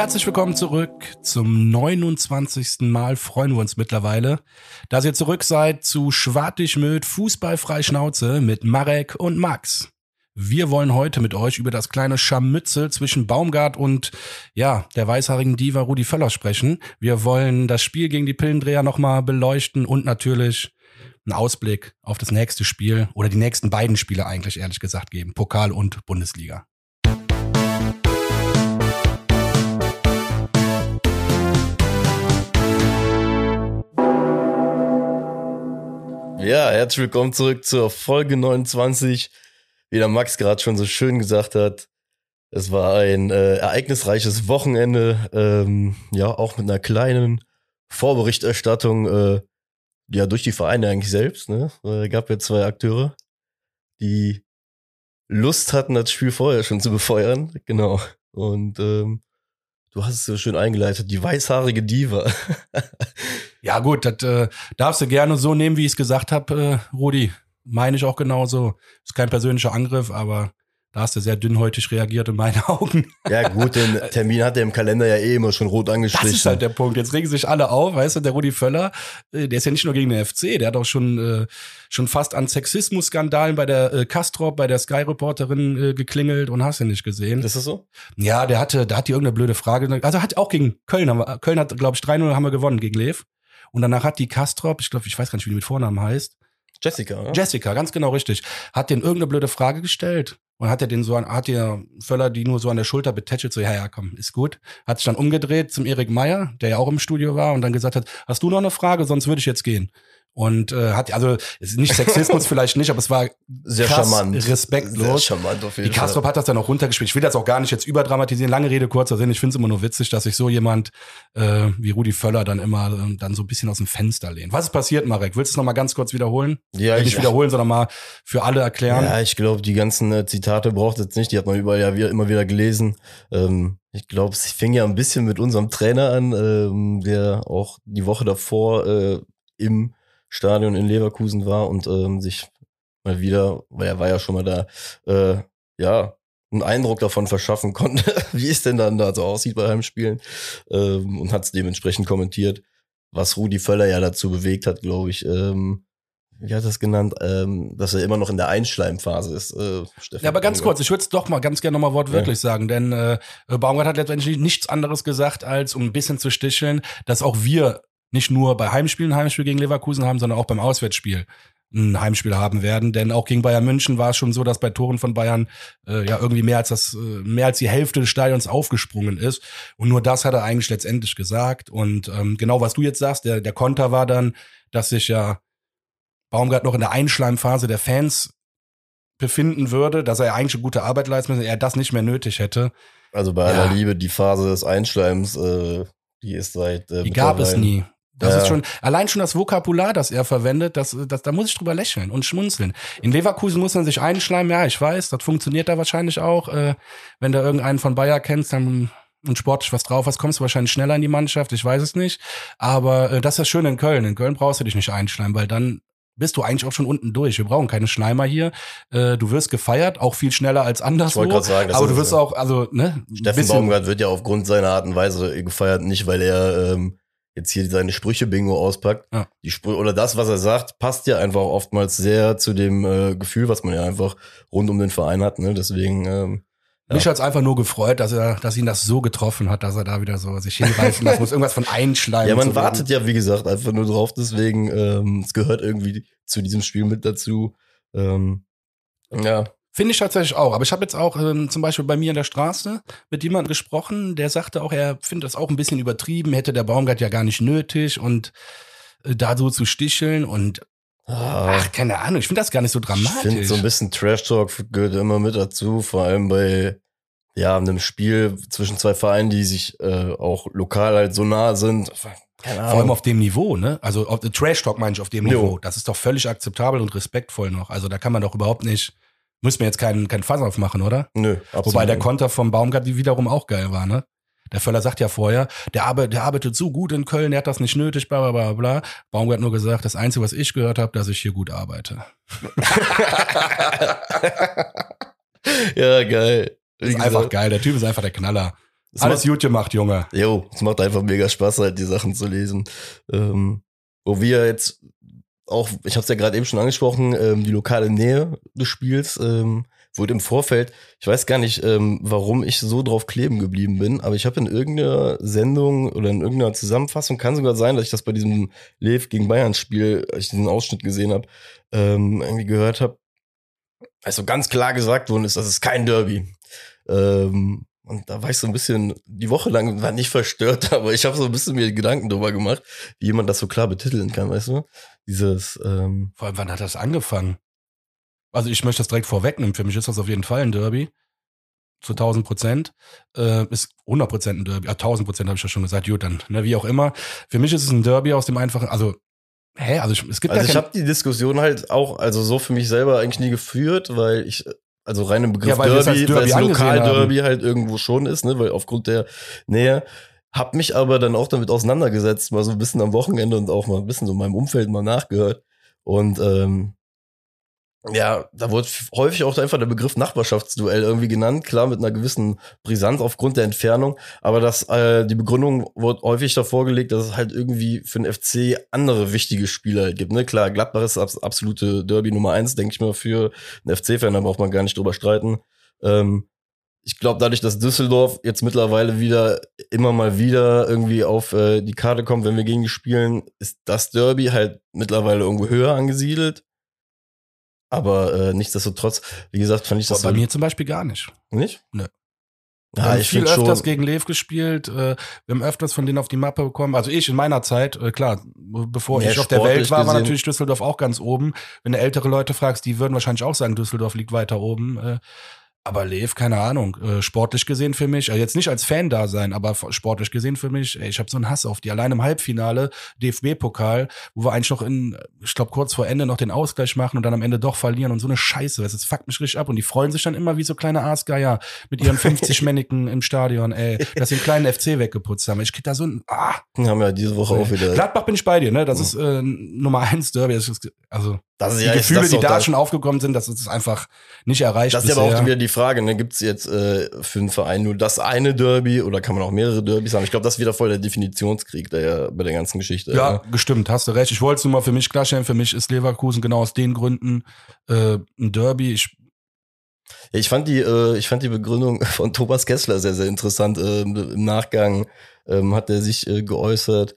Herzlich willkommen zurück zum 29. Mal freuen wir uns mittlerweile, dass ihr zurück seid zu Schwartig mit Fußballfrei Schnauze mit Marek und Max. Wir wollen heute mit euch über das kleine Scharmützel zwischen Baumgart und ja, der weißhaarigen Diva Rudi Völler sprechen. Wir wollen das Spiel gegen die Pillendreher nochmal beleuchten und natürlich einen Ausblick auf das nächste Spiel oder die nächsten beiden Spiele eigentlich ehrlich gesagt geben. Pokal und Bundesliga. Ja, herzlich willkommen zurück zur Folge 29. Wie der Max gerade schon so schön gesagt hat, es war ein äh, ereignisreiches Wochenende, ähm, ja, auch mit einer kleinen Vorberichterstattung, äh, ja, durch die Vereine eigentlich selbst, ne? Es gab ja zwei Akteure, die Lust hatten, das Spiel vorher schon zu befeuern, genau. Und ähm, du hast es so schön eingeleitet, die weißhaarige Diva. Ja gut, das äh, darfst du gerne so nehmen, wie ich es gesagt habe, äh, Rudi. Meine ich auch genauso. Ist kein persönlicher Angriff, aber da hast du sehr dünnhäutig reagiert in meinen Augen. Ja gut, den Termin hat er im Kalender ja eh immer schon rot angestrichen. Das ist halt der Punkt. Jetzt regen sich alle auf, weißt du, der Rudi Völler, äh, der ist ja nicht nur gegen den FC, der hat auch schon äh, schon fast an Sexismus-Skandalen bei der äh, Castrop, bei der Sky-Reporterin äh, geklingelt und hast du nicht gesehen. Ist das so? Ja, der hatte, da hat die irgendeine blöde Frage. Also hat auch gegen Köln, haben wir, Köln hat, glaube ich, 3-0 haben wir gewonnen gegen Lev. Und danach hat die Castrop, ich glaube, ich weiß gar nicht, wie die mit Vornamen heißt. Jessica, oder? Jessica, ganz genau richtig. Hat den irgendeine blöde Frage gestellt. Und hat er den so an, hat ihr Völler die nur so an der Schulter betätschelt, so, ja, ja, komm, ist gut. Hat sich dann umgedreht zum Erik Meyer, der ja auch im Studio war und dann gesagt hat, hast du noch eine Frage, sonst würde ich jetzt gehen. Und äh, hat, also nicht Sexismus vielleicht nicht, aber es war Sehr krass charmant. respektlos. Sehr charmant auf jeden Die Kastrop hat das dann auch runtergespielt. Ich will das auch gar nicht jetzt überdramatisieren. Lange Rede, kurzer Sinn. Ich finde es immer nur witzig, dass sich so jemand äh, wie Rudi Völler dann immer äh, dann so ein bisschen aus dem Fenster lehnt. Was ist passiert, Marek? Willst du es nochmal ganz kurz wiederholen? Ja, ich- nicht wiederholen, sondern mal für alle erklären. Ja, ich glaube, die ganzen äh, Zitate braucht jetzt nicht. Die hat man überall ja wieder, immer wieder gelesen. Ähm, ich glaube, es fing ja ein bisschen mit unserem Trainer an, ähm, der auch die Woche davor äh, im Stadion in Leverkusen war und ähm, sich mal wieder, weil er war ja schon mal da, äh, ja, einen Eindruck davon verschaffen konnte, wie es denn dann da so aussieht bei Heimspielen ähm, und hat es dementsprechend kommentiert, was Rudi Völler ja dazu bewegt hat, glaube ich, ähm, wie hat er es genannt, ähm, dass er immer noch in der Einschleimphase ist. Äh, Stefan Ja, aber ganz kurz, ich würde es doch mal ganz gerne nochmal wortwörtlich sagen, denn äh, Baumgart hat letztendlich nichts anderes gesagt, als um ein bisschen zu sticheln, dass auch wir nicht nur bei Heimspielen ein Heimspiel gegen Leverkusen haben, sondern auch beim Auswärtsspiel ein Heimspiel haben werden. Denn auch gegen Bayern München war es schon so, dass bei Toren von Bayern äh, ja irgendwie mehr als das, äh, mehr als die Hälfte des Stadions aufgesprungen ist. Und nur das hat er eigentlich letztendlich gesagt. Und ähm, genau was du jetzt sagst, der, der Konter war dann, dass sich ja Baumgart noch in der Einschleimphase der Fans befinden würde, dass er eigentlich eine gute Arbeit leisten müsste, er das nicht mehr nötig hätte. Also bei aller Ja. Liebe, die Phase des Einschleims, äh, die ist seit äh, Die gab es nie. Das Ja. ist schon, allein schon das Vokabular, das er verwendet, das, das, da muss ich drüber lächeln und schmunzeln. In Leverkusen muss man sich einschleimen, ja, ich weiß, das funktioniert da wahrscheinlich auch. Äh, wenn du irgendeinen von Bayer kennst, dann und sportlich was drauf hast, kommst du wahrscheinlich schneller in die Mannschaft, ich weiß es nicht. Aber äh, das ist das Schöne in Köln. In Köln brauchst du dich nicht einschleimen, weil dann bist du eigentlich auch schon unten durch. Wir brauchen keine Schleimer hier. Äh, du wirst gefeiert, auch viel schneller als anderswo. wollte grad sagen, aber du wirst ja. auch, also, ne? Steffen Baumgart wird ja aufgrund seiner Art und Weise gefeiert, nicht weil er ähm, jetzt hier seine Sprüche-Bingo auspackt. Ja. Die Sprü oder das, was er sagt, passt ja einfach oftmals sehr zu dem äh, Gefühl, was man ja einfach rund um den Verein hat. Ne? Deswegen, ähm, Ja. Mich hat's einfach nur gefreut, dass er, dass ihn das so getroffen hat, dass er da wieder so sich hinreißen lassen muss. Irgendwas von einschleimen. ja, man wartet ja, wie gesagt, einfach nur drauf. Deswegen, ähm, es gehört irgendwie zu diesem Spiel mit dazu. Ähm, ja, Finde ich tatsächlich auch. Aber ich habe jetzt auch ähm, zum Beispiel bei mir in der Straße mit jemandem gesprochen, der sagte auch, er findet das auch ein bisschen übertrieben, hätte der Baumgart ja gar nicht nötig und äh, da so zu sticheln und Ah, ach, keine Ahnung, ich finde das gar nicht so ich dramatisch. finde so ein bisschen Trash Talk gehört immer mit dazu, vor allem bei ja einem Spiel zwischen zwei Vereinen, die sich äh, auch lokal halt so nah sind. Keine Vor allem Ahnung. auf dem Niveau, ne? Also auf Trash Talk meine ich auf dem Jo. Niveau. Das ist doch völlig akzeptabel und respektvoll noch. Also da kann man doch überhaupt nicht, müssen wir jetzt keinen keinen Fass aufmachen, oder? Nö, absolut. Wobei der. Konter vom Baumgart wie wiederum auch geil war, ne? Der Völler sagt ja vorher, der arbeitet, der arbeitet so gut in Köln, der hat das nicht nötig, bla bla bla bla. Baumgart hat nur gesagt, das Einzige, was ich gehört habe, dass ich hier gut arbeite. ja, geil. Das ist einfach geil. Der Typ ist einfach der Knaller. Es Alles macht, gut gemacht, Junge. jo, es macht einfach mega Spaß, halt die Sachen zu lesen. Ähm, wo wir jetzt auch, ich habe es ja gerade eben schon angesprochen, ähm, die lokale Nähe des Spiels ähm, wurde im Vorfeld, ich weiß gar nicht, ähm, warum ich so drauf kleben geblieben bin, aber ich habe in irgendeiner Sendung oder in irgendeiner Zusammenfassung, kann sogar sein, dass ich das bei diesem Lev gegen Bayern Spiel, als ich diesen Ausschnitt gesehen habe, ähm, irgendwie gehört habe, also ganz klar gesagt worden ist, das ist kein Derby. Ähm, und da war ich so ein bisschen, die Woche lang war nicht verstört, aber ich habe so ein bisschen mir Gedanken drüber gemacht, wie jemand das so klar betiteln kann, weißt du? Dieses, ähm, Vor allem, wann hat das angefangen? Also ich möchte das direkt vorwegnehmen. Für mich ist das auf jeden Fall ein Derby. Zu 1000 Prozent. Äh, ist 100 Prozent ein Derby. Ah, 1000 Prozent habe ich ja schon gesagt. Gut, dann, ne, wie auch immer. Für mich ist es ein Derby aus dem einfachen, also, hä? Also ich, es gibt also ich habe die Diskussion halt auch, also so für mich selber eigentlich nie geführt, weil ich, also rein im Begriff Ja, weil Derby, Derby weil es Lokalderby halt irgendwo schon ist, ne, weil aufgrund der Nähe, hab mich aber dann auch damit auseinandergesetzt, mal so ein bisschen am Wochenende und auch mal ein bisschen so in meinem Umfeld mal nachgehört. Und ähm, ja, da wurde häufig auch einfach der Begriff Nachbarschaftsduell irgendwie genannt, klar mit einer gewissen Brisanz aufgrund der Entfernung, aber das äh, die Begründung wurde häufig davor gelegt, dass es halt irgendwie für den FC andere wichtige Spieler halt gibt. Ne? Klar, Gladbach ist das absolute Derby Nummer eins, denke ich mal, für einen FC-Fan, da braucht man gar nicht drüber streiten. Ähm, ich glaube, dadurch, dass Düsseldorf jetzt mittlerweile wieder immer mal wieder irgendwie auf äh, die Karte kommt, wenn wir gegen die spielen, ist das Derby halt mittlerweile irgendwo höher angesiedelt. Aber äh, nichtsdestotrotz, wie gesagt, fand ich das bei mir zum Beispiel gar nicht. nicht. Nö. Ja, wir haben ich viel öfters schon. gegen Lev gespielt. Äh, wir haben öfters von denen auf die Mappe bekommen. Also ich in meiner Zeit, äh, klar, bevor Mehr ich auf der Welt war, war gesehen. natürlich Düsseldorf auch ganz oben. Wenn du ältere Leute fragst, die würden wahrscheinlich auch sagen, Düsseldorf liegt weiter oben. Äh, aber Lev, keine Ahnung, äh, sportlich gesehen für mich, also jetzt nicht als Fan da sein, aber sportlich gesehen für mich, ey, ich habe so einen Hass auf die. Allein im Halbfinale, DFB-Pokal, wo wir eigentlich noch in, ich glaube, kurz vor Ende noch den Ausgleich machen und dann am Ende doch verlieren und so eine Scheiße. Das fuckt mich richtig ab. Und die freuen sich dann immer wie so kleine Aasgeier mit ihren 50-Männigen im Stadion, ey, dass sie einen kleinen FC weggeputzt haben. Ich krieg da so ein, ah, haben ja diese Woche auch wieder. Gladbach bin ich bei dir, ne? Das ist äh, Nummer eins Derby. Ist, also Das ist die ja Gefühle, die da schon aufgekommen sind, das ist einfach nicht erreicht. Das ist aber auch bisher. wieder die Frage, ne? Gibt es jetzt äh, für einen Verein nur das eine Derby oder kann man auch mehrere Derbys haben? Ich glaube, das ist wieder voll der Definitionskrieg der ja bei der ganzen Geschichte. Ja, ne? gestimmt, hast du recht. Ich wollte es nur mal für mich klarstellen. Für mich ist Leverkusen genau aus den Gründen äh, ein Derby. Ich, Ja, ich fand die, äh, ich fand die Begründung von Thomas Kessler sehr, sehr interessant. Ähm, Im Nachgang ähm, hat er sich äh, geäußert,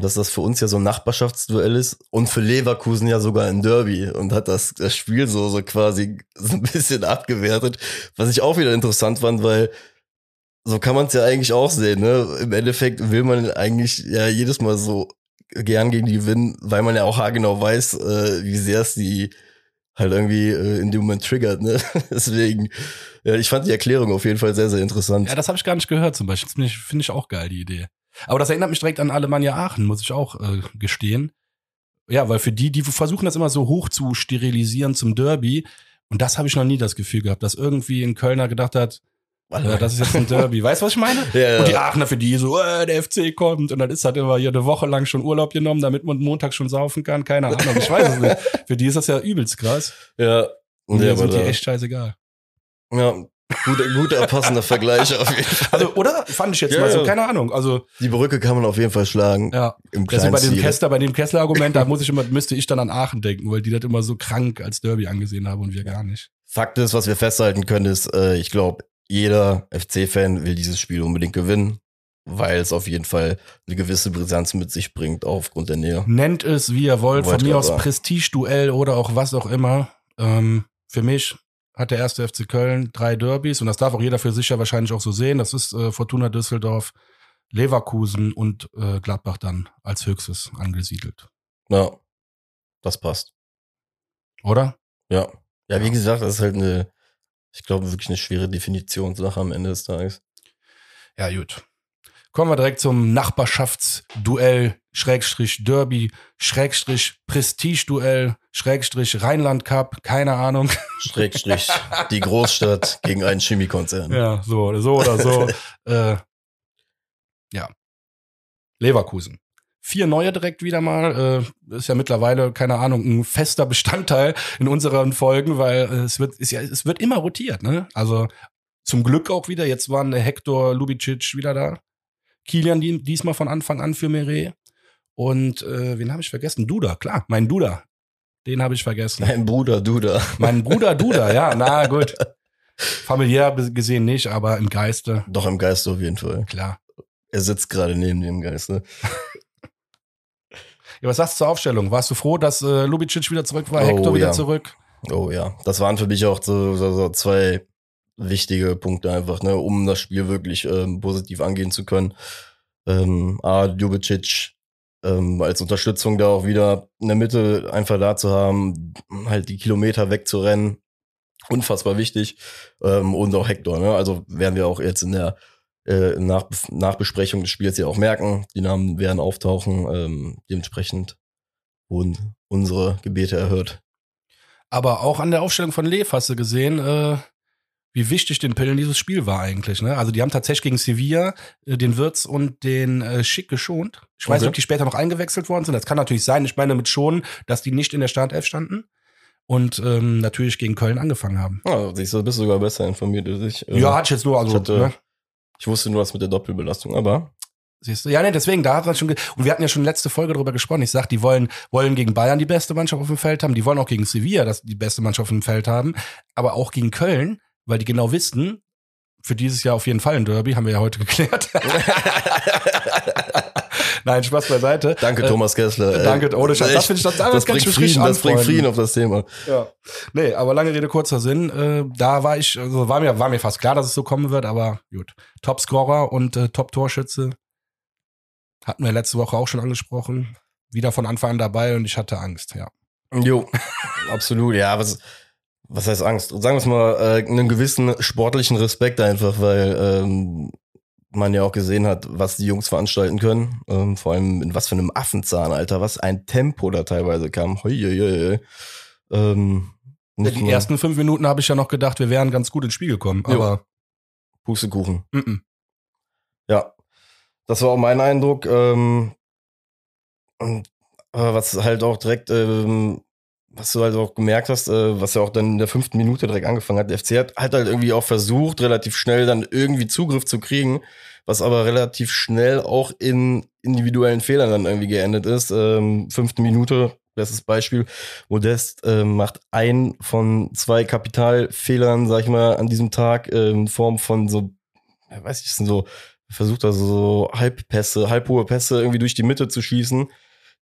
dass das für uns ja so ein Nachbarschaftsduell ist und für Leverkusen ja sogar ein Derby und hat das, das Spiel so, so quasi so ein bisschen abgewertet, was ich auch wieder interessant fand, weil so kann man es ja eigentlich auch sehen. Ne? Im Endeffekt will man eigentlich ja jedes Mal so gern gegen die gewinnen, weil man ja auch haargenau weiß, äh, wie sehr es die halt irgendwie äh, in dem Moment triggert. Ne? Deswegen, ja, ich fand die Erklärung auf jeden Fall sehr, sehr interessant. ja, das habe ich gar nicht gehört zum Beispiel. Finde ich, finde ich auch geil, die Idee. Aber das erinnert mich direkt an Alemannia Aachen, muss ich auch äh, gestehen. Ja, weil für die, die versuchen das immer so hoch zu sterilisieren zum Derby. Und das habe ich noch nie das Gefühl gehabt, dass irgendwie ein Kölner gedacht hat, äh, das ist jetzt ein Derby. Weißt du, was ich meine? Ja, Und die. Aachener für die so, äh, der FC kommt. Und dann ist halt immer hier eine Woche lang schon Urlaub genommen, damit man Montag schon saufen kann. Keine Ahnung, ich weiß es nicht. Für die ist das ja übelst krass. ja. Und ja, sind die echt scheißegal. ja, guter, guter passender Vergleich auf jeden Fall. Also, oder? Fand ich jetzt Ja, mal so, keine Ahnung. Also, Die Brücke kann man auf jeden Fall schlagen. ja. Im Deswegen bei dem. Kessler, bei dem Kessler-Argument, da muss ich immer, müsste ich dann an Aachen denken, weil die das immer so krank als Derby angesehen haben und wir gar nicht. Fakt ist, was wir festhalten können, ist, äh, ich glaube, jeder FC-Fan will dieses Spiel unbedingt gewinnen, weil es auf jeden Fall eine gewisse Brisanz mit sich bringt, aufgrund der Nähe. Nennt es, wie ihr wollt, Wollte von mir aus. Prestige-Duell oder auch was auch immer. Ähm, für mich hat der erste FC Köln drei Derbys und das darf auch jeder für sich ja wahrscheinlich auch so sehen. Das ist äh, Fortuna Düsseldorf, Leverkusen und äh, Gladbach dann als höchstes angesiedelt. Ja, das passt. Oder? Ja. Ja, wie gesagt, das ist halt eine, ich glaube, wirklich eine schwere Definitionssache am Ende des Tages. Ja, gut. Kommen wir direkt zum Nachbarschaftsduell, Schrägstrich Derby, Schrägstrich Prestige-Duell, Schrägstrich Rheinland Cup, keine Ahnung. Schrägstrich die Großstadt gegen einen Chemiekonzern. Ja, so, so oder so. äh, ja. Leverkusen. Vier neue direkt wieder mal. Äh, ist ja mittlerweile, keine Ahnung, ein fester Bestandteil in unseren Folgen, weil äh, es wird, ist ja, es wird immer rotiert, ne? Also zum Glück auch wieder. Jetzt waren Hector Lubicic wieder da. Kilian die, diesmal von Anfang an für Meret. Und äh, wen habe ich vergessen? Duda, klar, mein Duda. Den habe ich vergessen. Mein Bruder Duda. Mein Bruder Duda, ja, na gut. Familiär gesehen nicht, aber im Geiste. Doch im Geiste auf jeden Fall. Klar. Er sitzt gerade neben dem Geiste. Ja, was sagst du zur Aufstellung? Warst du froh, dass äh, Lubicic wieder zurück war, Hector Oh, wieder ja. zurück? Oh ja, das waren für mich auch so, so, so zwei wichtige Punkte einfach, ne, um das Spiel wirklich ähm, positiv angehen zu können. Ähm, A, Ljubicic ähm, als Unterstützung da auch wieder in der Mitte einfach da zu haben, halt die Kilometer wegzurennen, unfassbar wichtig. Ähm, und auch Hector, ne? Also werden wir auch jetzt in der äh, Nach Nachbesprechung des Spiels ja auch merken, die Namen werden auftauchen, ähm, dementsprechend wurden unsere Gebete erhört. Aber auch an der Aufstellung von Lev hast du gesehen, äh, wie wichtig den Pillen dieses Spiel war eigentlich. Ne? Also die haben tatsächlich gegen Sevilla äh, den Wirtz und den äh, Schick geschont. Ich weiß nicht, ob die später noch eingewechselt worden sind. Das kann natürlich sein. Ich meine mit schonen, dass die nicht in der Startelf standen. Und ähm, natürlich gegen Köln angefangen haben. Ah, siehst du, bist sogar besser informiert als ich. Äh, Ja, hatte ich jetzt nur, also, ich hatte- ne? Ich wusste nur was mit der Doppelbelastung, aber Siehst du? Ja, nee, deswegen, da hat man schon, und wir hatten ja schon letzte Folge drüber gesprochen. Ich sag, die wollen, wollen gegen Bayern die beste Mannschaft auf dem Feld haben. Die wollen auch gegen Sevilla das, die beste Mannschaft auf dem Feld haben. Aber auch gegen Köln, weil die genau wissen, für dieses Jahr auf jeden Fall ein Derby, haben wir ja heute geklärt. Nein, Spaß beiseite. danke Äh, Thomas Kessler. danke, ohne Scheiß. Das ich, das, das, das bringt Frieden, das bringt. Frieden auf das Thema. Ja. Nee, aber lange Rede, kurzer Sinn. Äh, da war ich, also war mir, war mir fast klar, dass es so kommen wird, aber gut. Top-Scorer und äh, Top-Torschütze. Hatten wir letzte Woche auch schon angesprochen. Wieder von Anfang an dabei und ich hatte Angst, ja. Jo, absolut. Ja, was, was heißt Angst? Sagen wir es mal, äh, einen gewissen sportlichen Respekt einfach, weil ähm, man ja auch gesehen hat, was die Jungs veranstalten können. Ähm, vor allem in was für einem Affenzahn, Alter. Was ein Tempo da teilweise kam. Hoi, hoi, hoi. Ähm, Ja, die nur ersten fünf Minuten habe ich ja noch gedacht, wir wären ganz gut ins Spiel gekommen, Jo. aber Pustekuchen. mm -mm. Ja, das war auch mein Eindruck. Ähm, und, aber was halt auch direkt, ähm, was du halt auch gemerkt hast, äh, was ja auch dann in der fünften Minute direkt angefangen hat, der FC hat, hat halt irgendwie auch versucht, relativ schnell dann irgendwie Zugriff zu kriegen, was aber relativ schnell auch in individuellen Fehlern dann irgendwie geendet ist. Ähm, fünfte Minute, bestes Beispiel, Modest ähm, macht ein von zwei Kapitalfehlern, sag ich mal, an diesem Tag äh, in Form von so, weiß ich, sind so versucht also so Halbpässe, halbhohe Pässe irgendwie durch die Mitte zu schießen,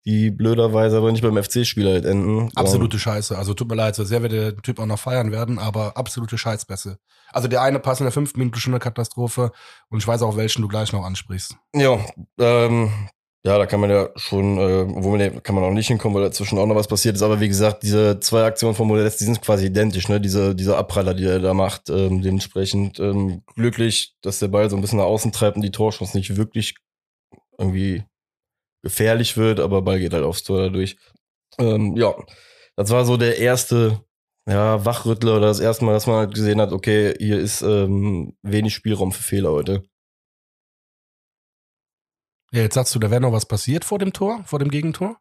die blöderweise aber nicht beim FC-Spieler halt enden. absolute Scheiße. Also tut mir leid, so sehr wir den Typ auch noch feiern werden, aber absolute Scheißbässe. Also der eine Pass in der fünften Minute schon eine Katastrophe und ich weiß auch, welchen du gleich noch ansprichst. Ja, ähm, ja, da kann man ja schon, äh, wo man kann man auch nicht hinkommen, weil dazwischen auch noch was passiert ist. Aber wie gesagt, diese zwei Aktionen von Modest, die sind quasi identisch, ne? Diese, diese Abpraller, die er da macht, ähm, dementsprechend ähm, glücklich, dass der Ball so ein bisschen nach außen treibt und die Torchance nicht wirklich irgendwie gefährlich wird, aber Ball geht halt aufs Tor dadurch. Ähm, ja, das war so der erste ja, Wachrüttler oder das erste Mal, dass man halt gesehen hat, okay, hier ist ähm, wenig Spielraum für Fehler heute. Ja, jetzt sagst du, da wäre noch was passiert vor dem Tor, vor dem Gegentor?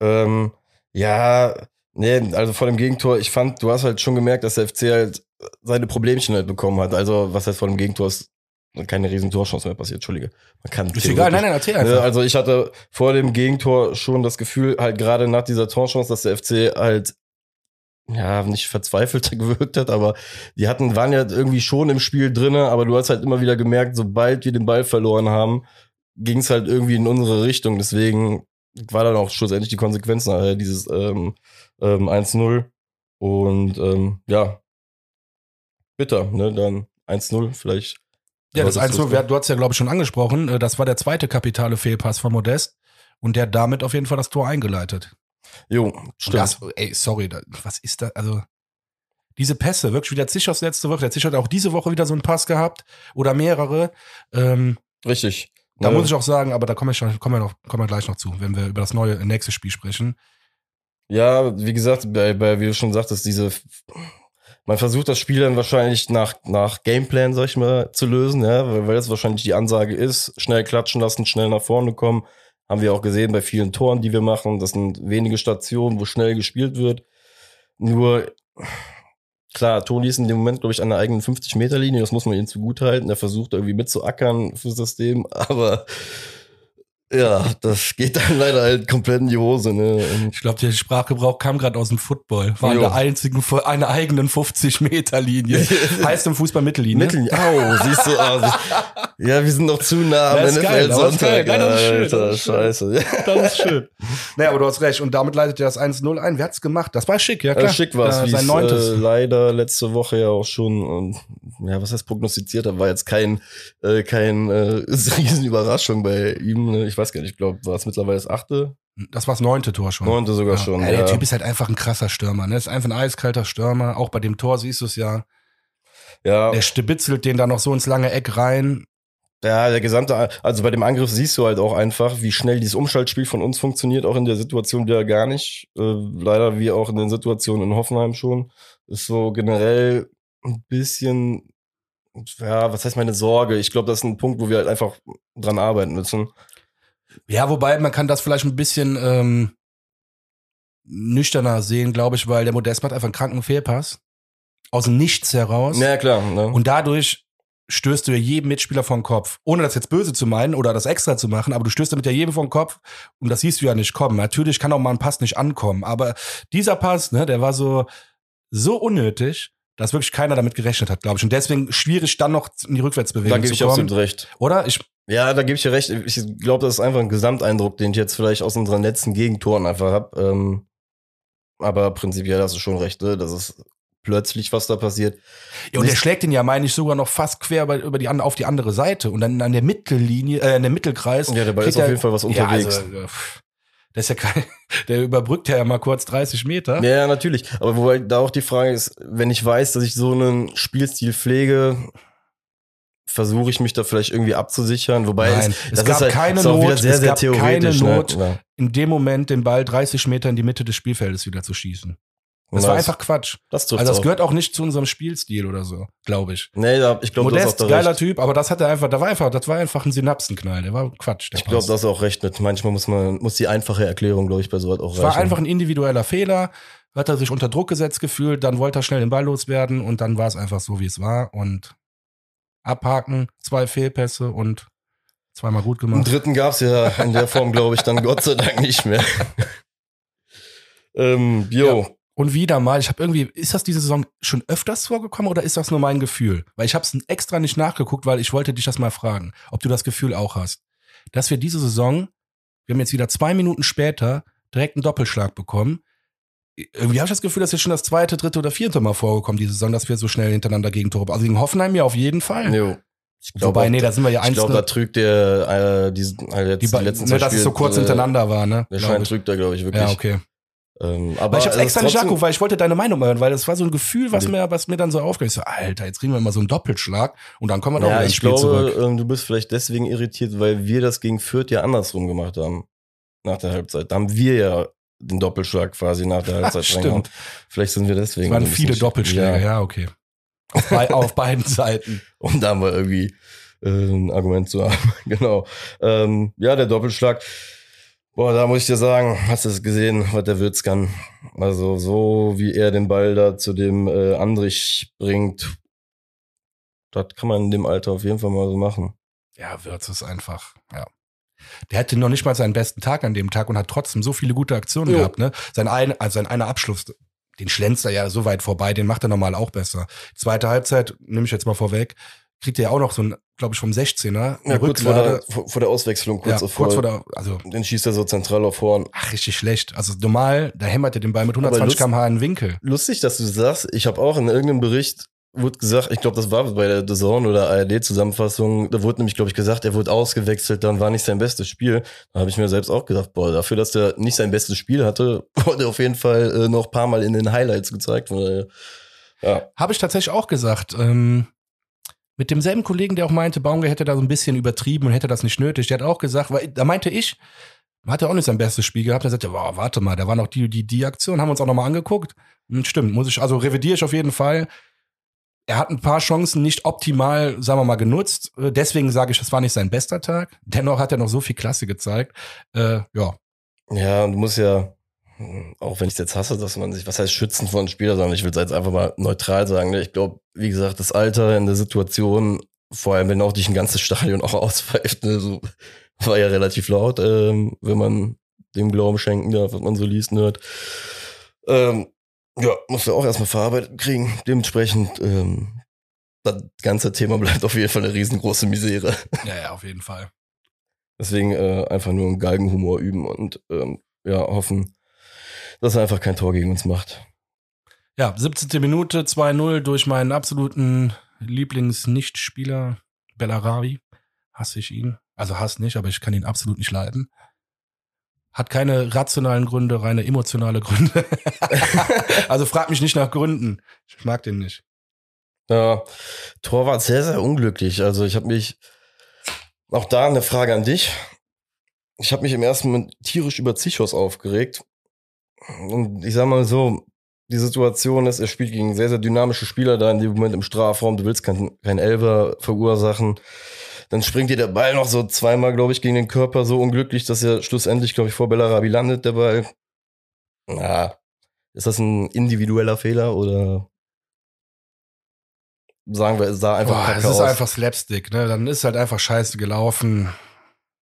Ähm, ja, nee, also vor dem Gegentor, ich fand, du hast halt schon gemerkt, dass der FC halt seine Problemchen halt bekommen hat. Also, was heißt vor dem Gegentor ist keine riesen Torchance mehr passiert, Entschuldige. Man kann Ist egal, nein, nein, erzähl einfach. Ne, Also ich hatte vor dem Gegentor schon das Gefühl, halt gerade nach dieser Torchance, dass der FC halt ja nicht verzweifelt gewirkt hat, aber die hatten waren ja irgendwie schon im Spiel drinne, aber du hast halt immer wieder gemerkt, sobald wir den Ball verloren haben, ging es halt irgendwie in unsere Richtung. Deswegen war dann auch schlussendlich die Konsequenz nachher dieses ähm, ähm, 1-0 und ähm, ja bitter, ne? Dann 1-0 vielleicht. Ja, das Aber 1 wer- du hast ja, glaube ich, schon angesprochen. äh, Das war der zweite kapitale Fehlpass von Modest. Und der hat damit auf jeden Fall das Tor eingeleitet. Jo, stimmt. Das, ey, sorry, was ist da? Also, diese Pässe, wirklich wie der Zischers letzte Woche. Der Zisch hat auch diese Woche wieder so einen Pass gehabt oder mehrere. Ähm, Richtig. da Ne? muss ich auch sagen, aber da kommen wir, schon, kommen, wir noch, kommen wir gleich noch zu, wenn wir über das neue nächste Spiel sprechen. Ja, wie gesagt, bei, bei, wie du schon sagtest, diese, man versucht das Spiel dann wahrscheinlich nach, nach Gameplan, sag ich mal, zu lösen, ja, weil, weil das wahrscheinlich die Ansage ist, schnell klatschen lassen, schnell nach vorne kommen. Haben wir auch gesehen bei vielen Toren, die wir machen. Das sind wenige Stationen, wo schnell gespielt wird. Nur, klar, Toni ist in dem Moment, glaube ich, an der eigenen 50-Meter-Linie, das muss man ihm zugutehalten. Er versucht irgendwie mitzuackern fürs System, aber ja, das geht dann leider halt komplett in die Hose. Ne? Und Ich glaube, der Sprachgebrauch kam gerade aus dem Football. War in Jo. der einzigen, einer eigenen 50-Meter-Linie. heißt im Fußball Mittellinie. Mittel, au, siehst du, ah, ja, wir sind noch zu nah am Das ist geil, aber das ist geil. NFL-Sonntag. Nein, das ist schön, Alter, das ist schön. scheiße. Das ist schön. Naja, aber du hast recht. Und damit leitet er das 1-0 ein. Wer hat's gemacht? Das war schick, ja klar. Ja, schick war es, Äh, sein es neuntes. äh, leider letzte Woche ja auch schon, und, ja, was heißt prognostiziert, hat, war jetzt kein, äh, kein äh, Riesenüberraschung bei ihm. Ne? Ich weiß gar nicht, ich glaube, war es mittlerweile das achte, das war das neunte Tor schon. neunte sogar ja. schon. Ja, Ja, der Typ ist halt einfach ein krasser Stürmer. Ne? Ist einfach ein eiskalter Stürmer. Auch bei dem Tor siehst du es ja. ja, Der stibitzelt den da noch so ins lange Eck rein. ja, der gesamte, also bei dem Angriff siehst du halt auch einfach, wie schnell dieses Umschaltspiel von uns funktioniert, auch in der Situation wieder gar nicht. Äh, leider wie auch in den Situationen in Hoffenheim schon. Ist so generell ein bisschen, ja, was heißt meine Sorge? Ich glaube, das ist ein Punkt, wo wir halt einfach dran arbeiten müssen. Ja, wobei man kann das vielleicht ein bisschen ähm, nüchterner sehen, glaube ich, weil der Modest macht einfach einen kranken Fehlpass. Aus dem Nichts heraus. Ja, klar. Ne? Und dadurch stößt du ja jedem Mitspieler den Kopf. Ohne das jetzt böse zu meinen oder das extra zu machen, aber du stößt damit ja jedem den Kopf und das siehst du ja nicht kommen. Natürlich kann auch mal ein Pass nicht ankommen, aber dieser Pass, ne, der war so, so unnötig, dass wirklich keiner damit gerechnet hat, glaube ich. Und deswegen schwierig dann noch in die Rückwärtsbewegung da gebe zu ich kommen. absolut recht. Oder? Ich, Ja, da gebe ich dir recht. Ich glaube, das ist einfach ein Gesamteindruck, den ich jetzt vielleicht aus unseren letzten Gegentoren einfach hab. Ähm, aber prinzipiell hast du schon recht, ne? Das ist plötzlich, was da passiert. ja, und der Nicht- schlägt den ja, meine ich, sogar noch fast quer über, über die, auf die andere Seite und dann an der Mittellinie, äh, in der Mittelkreis. Ja, der Ball kriegt ist auf jeden Fall was unterwegs. Ja, also, äh, das ist ja kein, der überbrückt ja mal kurz 30 Meter. Ja, ja, natürlich. Aber wobei da auch die Frage ist, wenn ich weiß, dass ich so einen Spielstil pflege, versuche ich mich da vielleicht irgendwie abzusichern. Wobei Nein, es, es gab halt, keine Not, sehr, es gab keine theoretisch. Not. Ne? in dem Moment den Ball 30 Meter in die Mitte des Spielfeldes wieder zu schießen. Das Ja, war einfach Quatsch. Das Also das auch. gehört auch nicht zu unserem Spielstil oder so, glaube ich. Nee, da, ich glaube, das ist auch geiler recht. Typ, aber das hat er einfach, da war einfach, das war einfach ein Synapsenknall, der war Quatsch. Der Ich glaube, das ist auch recht mit. Manchmal muss man, muss die einfache Erklärung, glaube ich, bei sowas auch Es war einfach ein individueller Fehler, hat er sich unter Druck gesetzt gefühlt, dann wollte er schnell den Ball loswerden und dann war es einfach so, wie es war und abhaken, zwei Fehlpässe und zweimal gut Einen gemacht. dritten gab's ja in der Form, glaube ich, dann Gott sei Dank nicht mehr. ähm, jo. Und wieder mal, ich habe irgendwie, ist das diese Saison schon öfters vorgekommen oder ist das nur mein Gefühl? Weil ich habe es extra nicht nachgeguckt, weil ich wollte dich das mal fragen, ob du das Gefühl auch hast, dass wir diese Saison, wir haben jetzt wieder zwei Minuten später direkt einen Doppelschlag bekommen. Irgendwie habe ich das Gefühl, dass jetzt schon das zweite, dritte oder vierte Mal vorgekommen diese Saison, dass wir so schnell hintereinander Gegentore. Also gegen Hoffenheim ja auf jeden Fall. jo. Ich glaub Wobei, nee, da sind wir ja ich eins. glaube, da trügt der äh, diesen, äh, jetzt die, die, letzten ne, dass es so kurz äh, hintereinander war, ne? Der Schein ich. trügt da, glaube ich, wirklich. Ja, okay. ähm, Aber aber ich hab's es extra nicht nachgeguckt, weil ich wollte deine Meinung hören, weil das war so ein Gefühl, was mir, was mir dann so aufging. Ich so, Alter, jetzt kriegen wir immer so einen Doppelschlag und dann kommen wir doch Ja, wieder ins ich Spiel glaube, zurück. ähm, du bist vielleicht deswegen irritiert, weil wir das gegen Fürth ja andersrum gemacht haben. Nach der Halbzeit. Da haben wir ja den Doppelschlag quasi nach der Halbzeit Stimmt. Vielleicht sind wir deswegen. Es waren viele sch- Doppelschläge, ja, Ja. okay. Auf, bei, auf beiden Seiten. Um da mal irgendwie äh, ein Argument zu haben. genau. Ähm, ja, der Doppelschlag. Boah, da muss ich dir sagen, hast du es gesehen, was der Würz kann. Also so wie er den Ball da zu dem äh, Andrich bringt, das kann man in dem Alter auf jeden Fall mal so machen. Ja, Wirtz ist einfach, ja. Der hatte noch nicht mal seinen besten Tag an dem Tag und hat trotzdem so viele gute Aktionen Jo. gehabt, ne? Sein, ein, also sein einer Abschluss, den schlänzt er ja so weit vorbei, den macht er normal auch besser. Zweite Halbzeit, nehme ich jetzt mal vorweg, kriegt er ja auch noch so ein, glaube ich, vom 16er. Ja, kurz vor der, vor, der Auswechslung, kurz, ja, vor, kurz vor der, also, den schießt er so zentral auf Horn. ach, richtig schlecht. Also normal, da hämmert er den Ball mit Aber 120 Lust- km/h in den Winkel. Lustig, dass du sagst. Ich habe auch in irgendeinem Bericht wurde gesagt, ich glaube, das war bei der Zone oder ARD-Zusammenfassung, da wurde nämlich, glaube ich, gesagt, er wurde ausgewechselt, dann war nicht sein bestes Spiel. Da habe ich mir selbst auch gedacht, boah, dafür, dass der nicht sein bestes Spiel hatte, wurde er auf jeden Fall äh, noch paar Mal in den Highlights gezeigt. Daher, ja, Habe ich tatsächlich auch gesagt. Ähm, mit demselben Kollegen, der auch meinte, Baumgart hätte da so ein bisschen übertrieben und hätte das nicht nötig. Der hat auch gesagt, weil da meinte ich, hat er auch nicht sein bestes Spiel gehabt. Er sagte, wow, warte mal, da war noch die, die, die Aktion, haben uns auch nochmal angeguckt. Hm, Stimmt, muss ich, also revidiere ich auf jeden Fall. Er hat ein paar Chancen nicht optimal, sagen wir mal, genutzt. Äh, Deswegen sage ich, das war nicht sein bester Tag. Dennoch hat er noch so viel Klasse gezeigt. Äh, ja, ja, und du musst ja, auch wenn ich es jetzt hasse, dass man sich, was heißt schützen einem Spieler, sondern ich will es jetzt einfach mal neutral sagen. Ne? Ich glaube, wie gesagt, das Alter in der Situation, vor allem wenn auch dich ein ganzes Stadion auch auspfeift, ne, so, war ja relativ laut, ähm, wenn man dem Glauben schenken darf, was man so liest und hört. Ähm, ja, muss ja auch erstmal verarbeitet kriegen. Dementsprechend, ähm, das ganze Thema bleibt auf jeden Fall eine riesengroße Misere. Ja, ja, auf jeden Fall. Deswegen äh, einfach nur einen Galgenhumor üben und ähm, ja, hoffen, dass er einfach kein Tor gegen uns macht. Ja, 17. Minute 2-0 durch meinen absoluten Lieblings-Nichtspieler Bellarabi. Hasse ich ihn. Also hasse nicht, aber ich kann ihn absolut nicht leiden. Hat keine rationalen Gründe, reine emotionale Gründe. also frag mich nicht nach Gründen. Ich mag den nicht. Ja, Tor war sehr, sehr unglücklich. Also ich habe mich, auch da eine Frage an dich. Ich habe mich im ersten Moment tierisch über Zichos aufgeregt. Und ich sag mal so, die Situation ist, er spielt gegen sehr, sehr dynamische Spieler da in dem Moment im Strafraum. Du willst kein, kein Elfer verursachen. Dann springt dir der Ball noch so zweimal, glaube ich, gegen den Körper so unglücklich, dass er schlussendlich, glaube ich, vor Bellarabi landet, der Ball. Na, ist das ein individueller Fehler oder sagen wir, es sah einfach Boah, Es ist aus. einfach Slapstick, ne? Dann ist halt einfach scheiße gelaufen.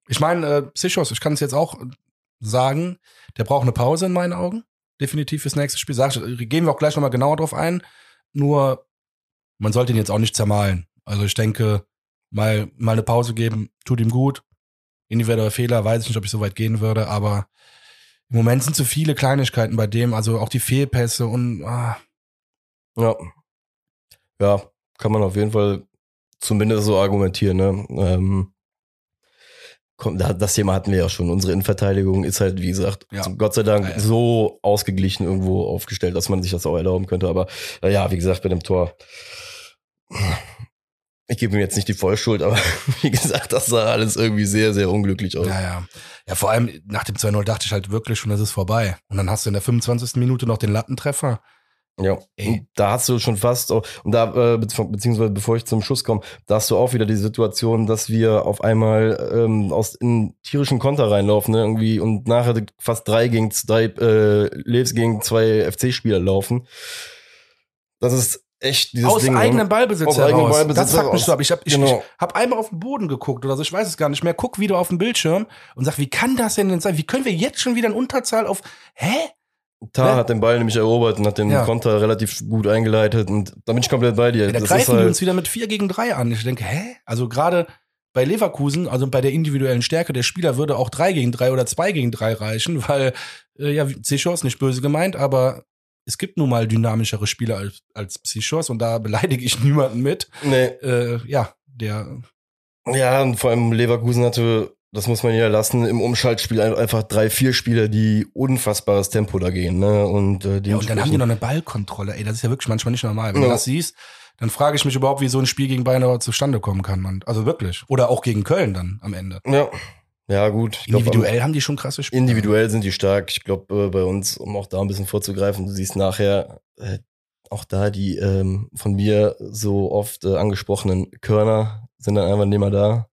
Ich meine, äh, Psychos, ich kann es jetzt auch sagen, der braucht eine Pause in meinen Augen. Definitiv fürs nächste Spiel. Sag, gehen wir auch gleich nochmal genauer drauf ein. Nur, man sollte ihn jetzt auch nicht zermalen. Also ich denke, mal, mal eine Pause geben, tut ihm gut. Individueller Fehler, weiß ich nicht, ob ich so weit gehen würde, aber im Moment sind so viele Kleinigkeiten bei dem, also auch die Fehlpässe und ah. ja. Ja, kann man auf jeden Fall zumindest so argumentieren. Ne? Ähm, das Thema hatten wir ja schon. Unsere Innenverteidigung ist halt, wie gesagt, ja. Gott sei Dank ja, ja. so ausgeglichen irgendwo aufgestellt, dass man sich das auch erlauben könnte. Aber äh, ja, wie gesagt, bei dem Tor, ich gebe ihm jetzt nicht die Vollschuld, aber wie gesagt, das sah alles irgendwie sehr, sehr unglücklich aus. Ja, ja. Ja, vor allem nach dem 2-0 dachte ich halt wirklich schon, das ist vorbei. Und dann hast du in der 25. Minute noch den Lattentreffer. Ja, und da hast du schon fast, und da, äh, beziehungsweise bevor ich zum Schuss komme, da hast du auch wieder die Situation, dass wir auf einmal ähm, aus in tierischen Konter reinlaufen, ne, irgendwie, und nachher fast drei gegen drei, äh, Leves gegen zwei FC-Spieler laufen. Das ist echt dieses aus Ding. Ne? Eigenem Ballbesitz aus eigenem Ballbesitz das fuckt mich so ab. Ich habe ich, genau. ich hab einmal auf den Boden geguckt oder so, ich weiß es gar nicht mehr. Guck wieder auf den Bildschirm und sag, wie kann das denn sein? Wie können wir jetzt schon wieder in Unterzahl auf, hä? Tar hat den Ball nämlich erobert und hat den ja. Konter relativ gut eingeleitet und da bin ich komplett bei dir. Ja, da das greifen halt die uns wieder mit 4 gegen 3 an. Ich denke, hä? Also gerade bei Leverkusen, also bei der individuellen Stärke der Spieler, würde auch 3 gegen 3 oder 2 gegen 3 reichen, weil, äh, ja, Psychos nicht böse gemeint, aber es gibt nun mal dynamischere Spieler als, als Psychos und da beleidige ich niemanden mit. Nee. Äh, ja, der. Ja, und vor allem Leverkusen hatte das muss man ja lassen, im Umschaltspiel einfach drei, vier Spieler, die unfassbares Tempo da gehen. Ne? Und, äh, ja, und dann haben die noch eine Ballkontrolle. Ey, das ist ja wirklich manchmal nicht normal. Wenn ja. du das siehst, dann frage ich mich überhaupt, wie so ein Spiel gegen Bayern zustande kommen kann. Man. Also wirklich. Oder auch gegen Köln dann am Ende. Ja. Ja, gut. Individuell glaub, haben die schon krasse Spiele. Individuell sind die stark. Ich glaube, äh, bei uns, um auch da ein bisschen vorzugreifen, du siehst nachher äh, auch da die ähm, von mir so oft äh, angesprochenen Körner sind dann einfach nicht mehr da.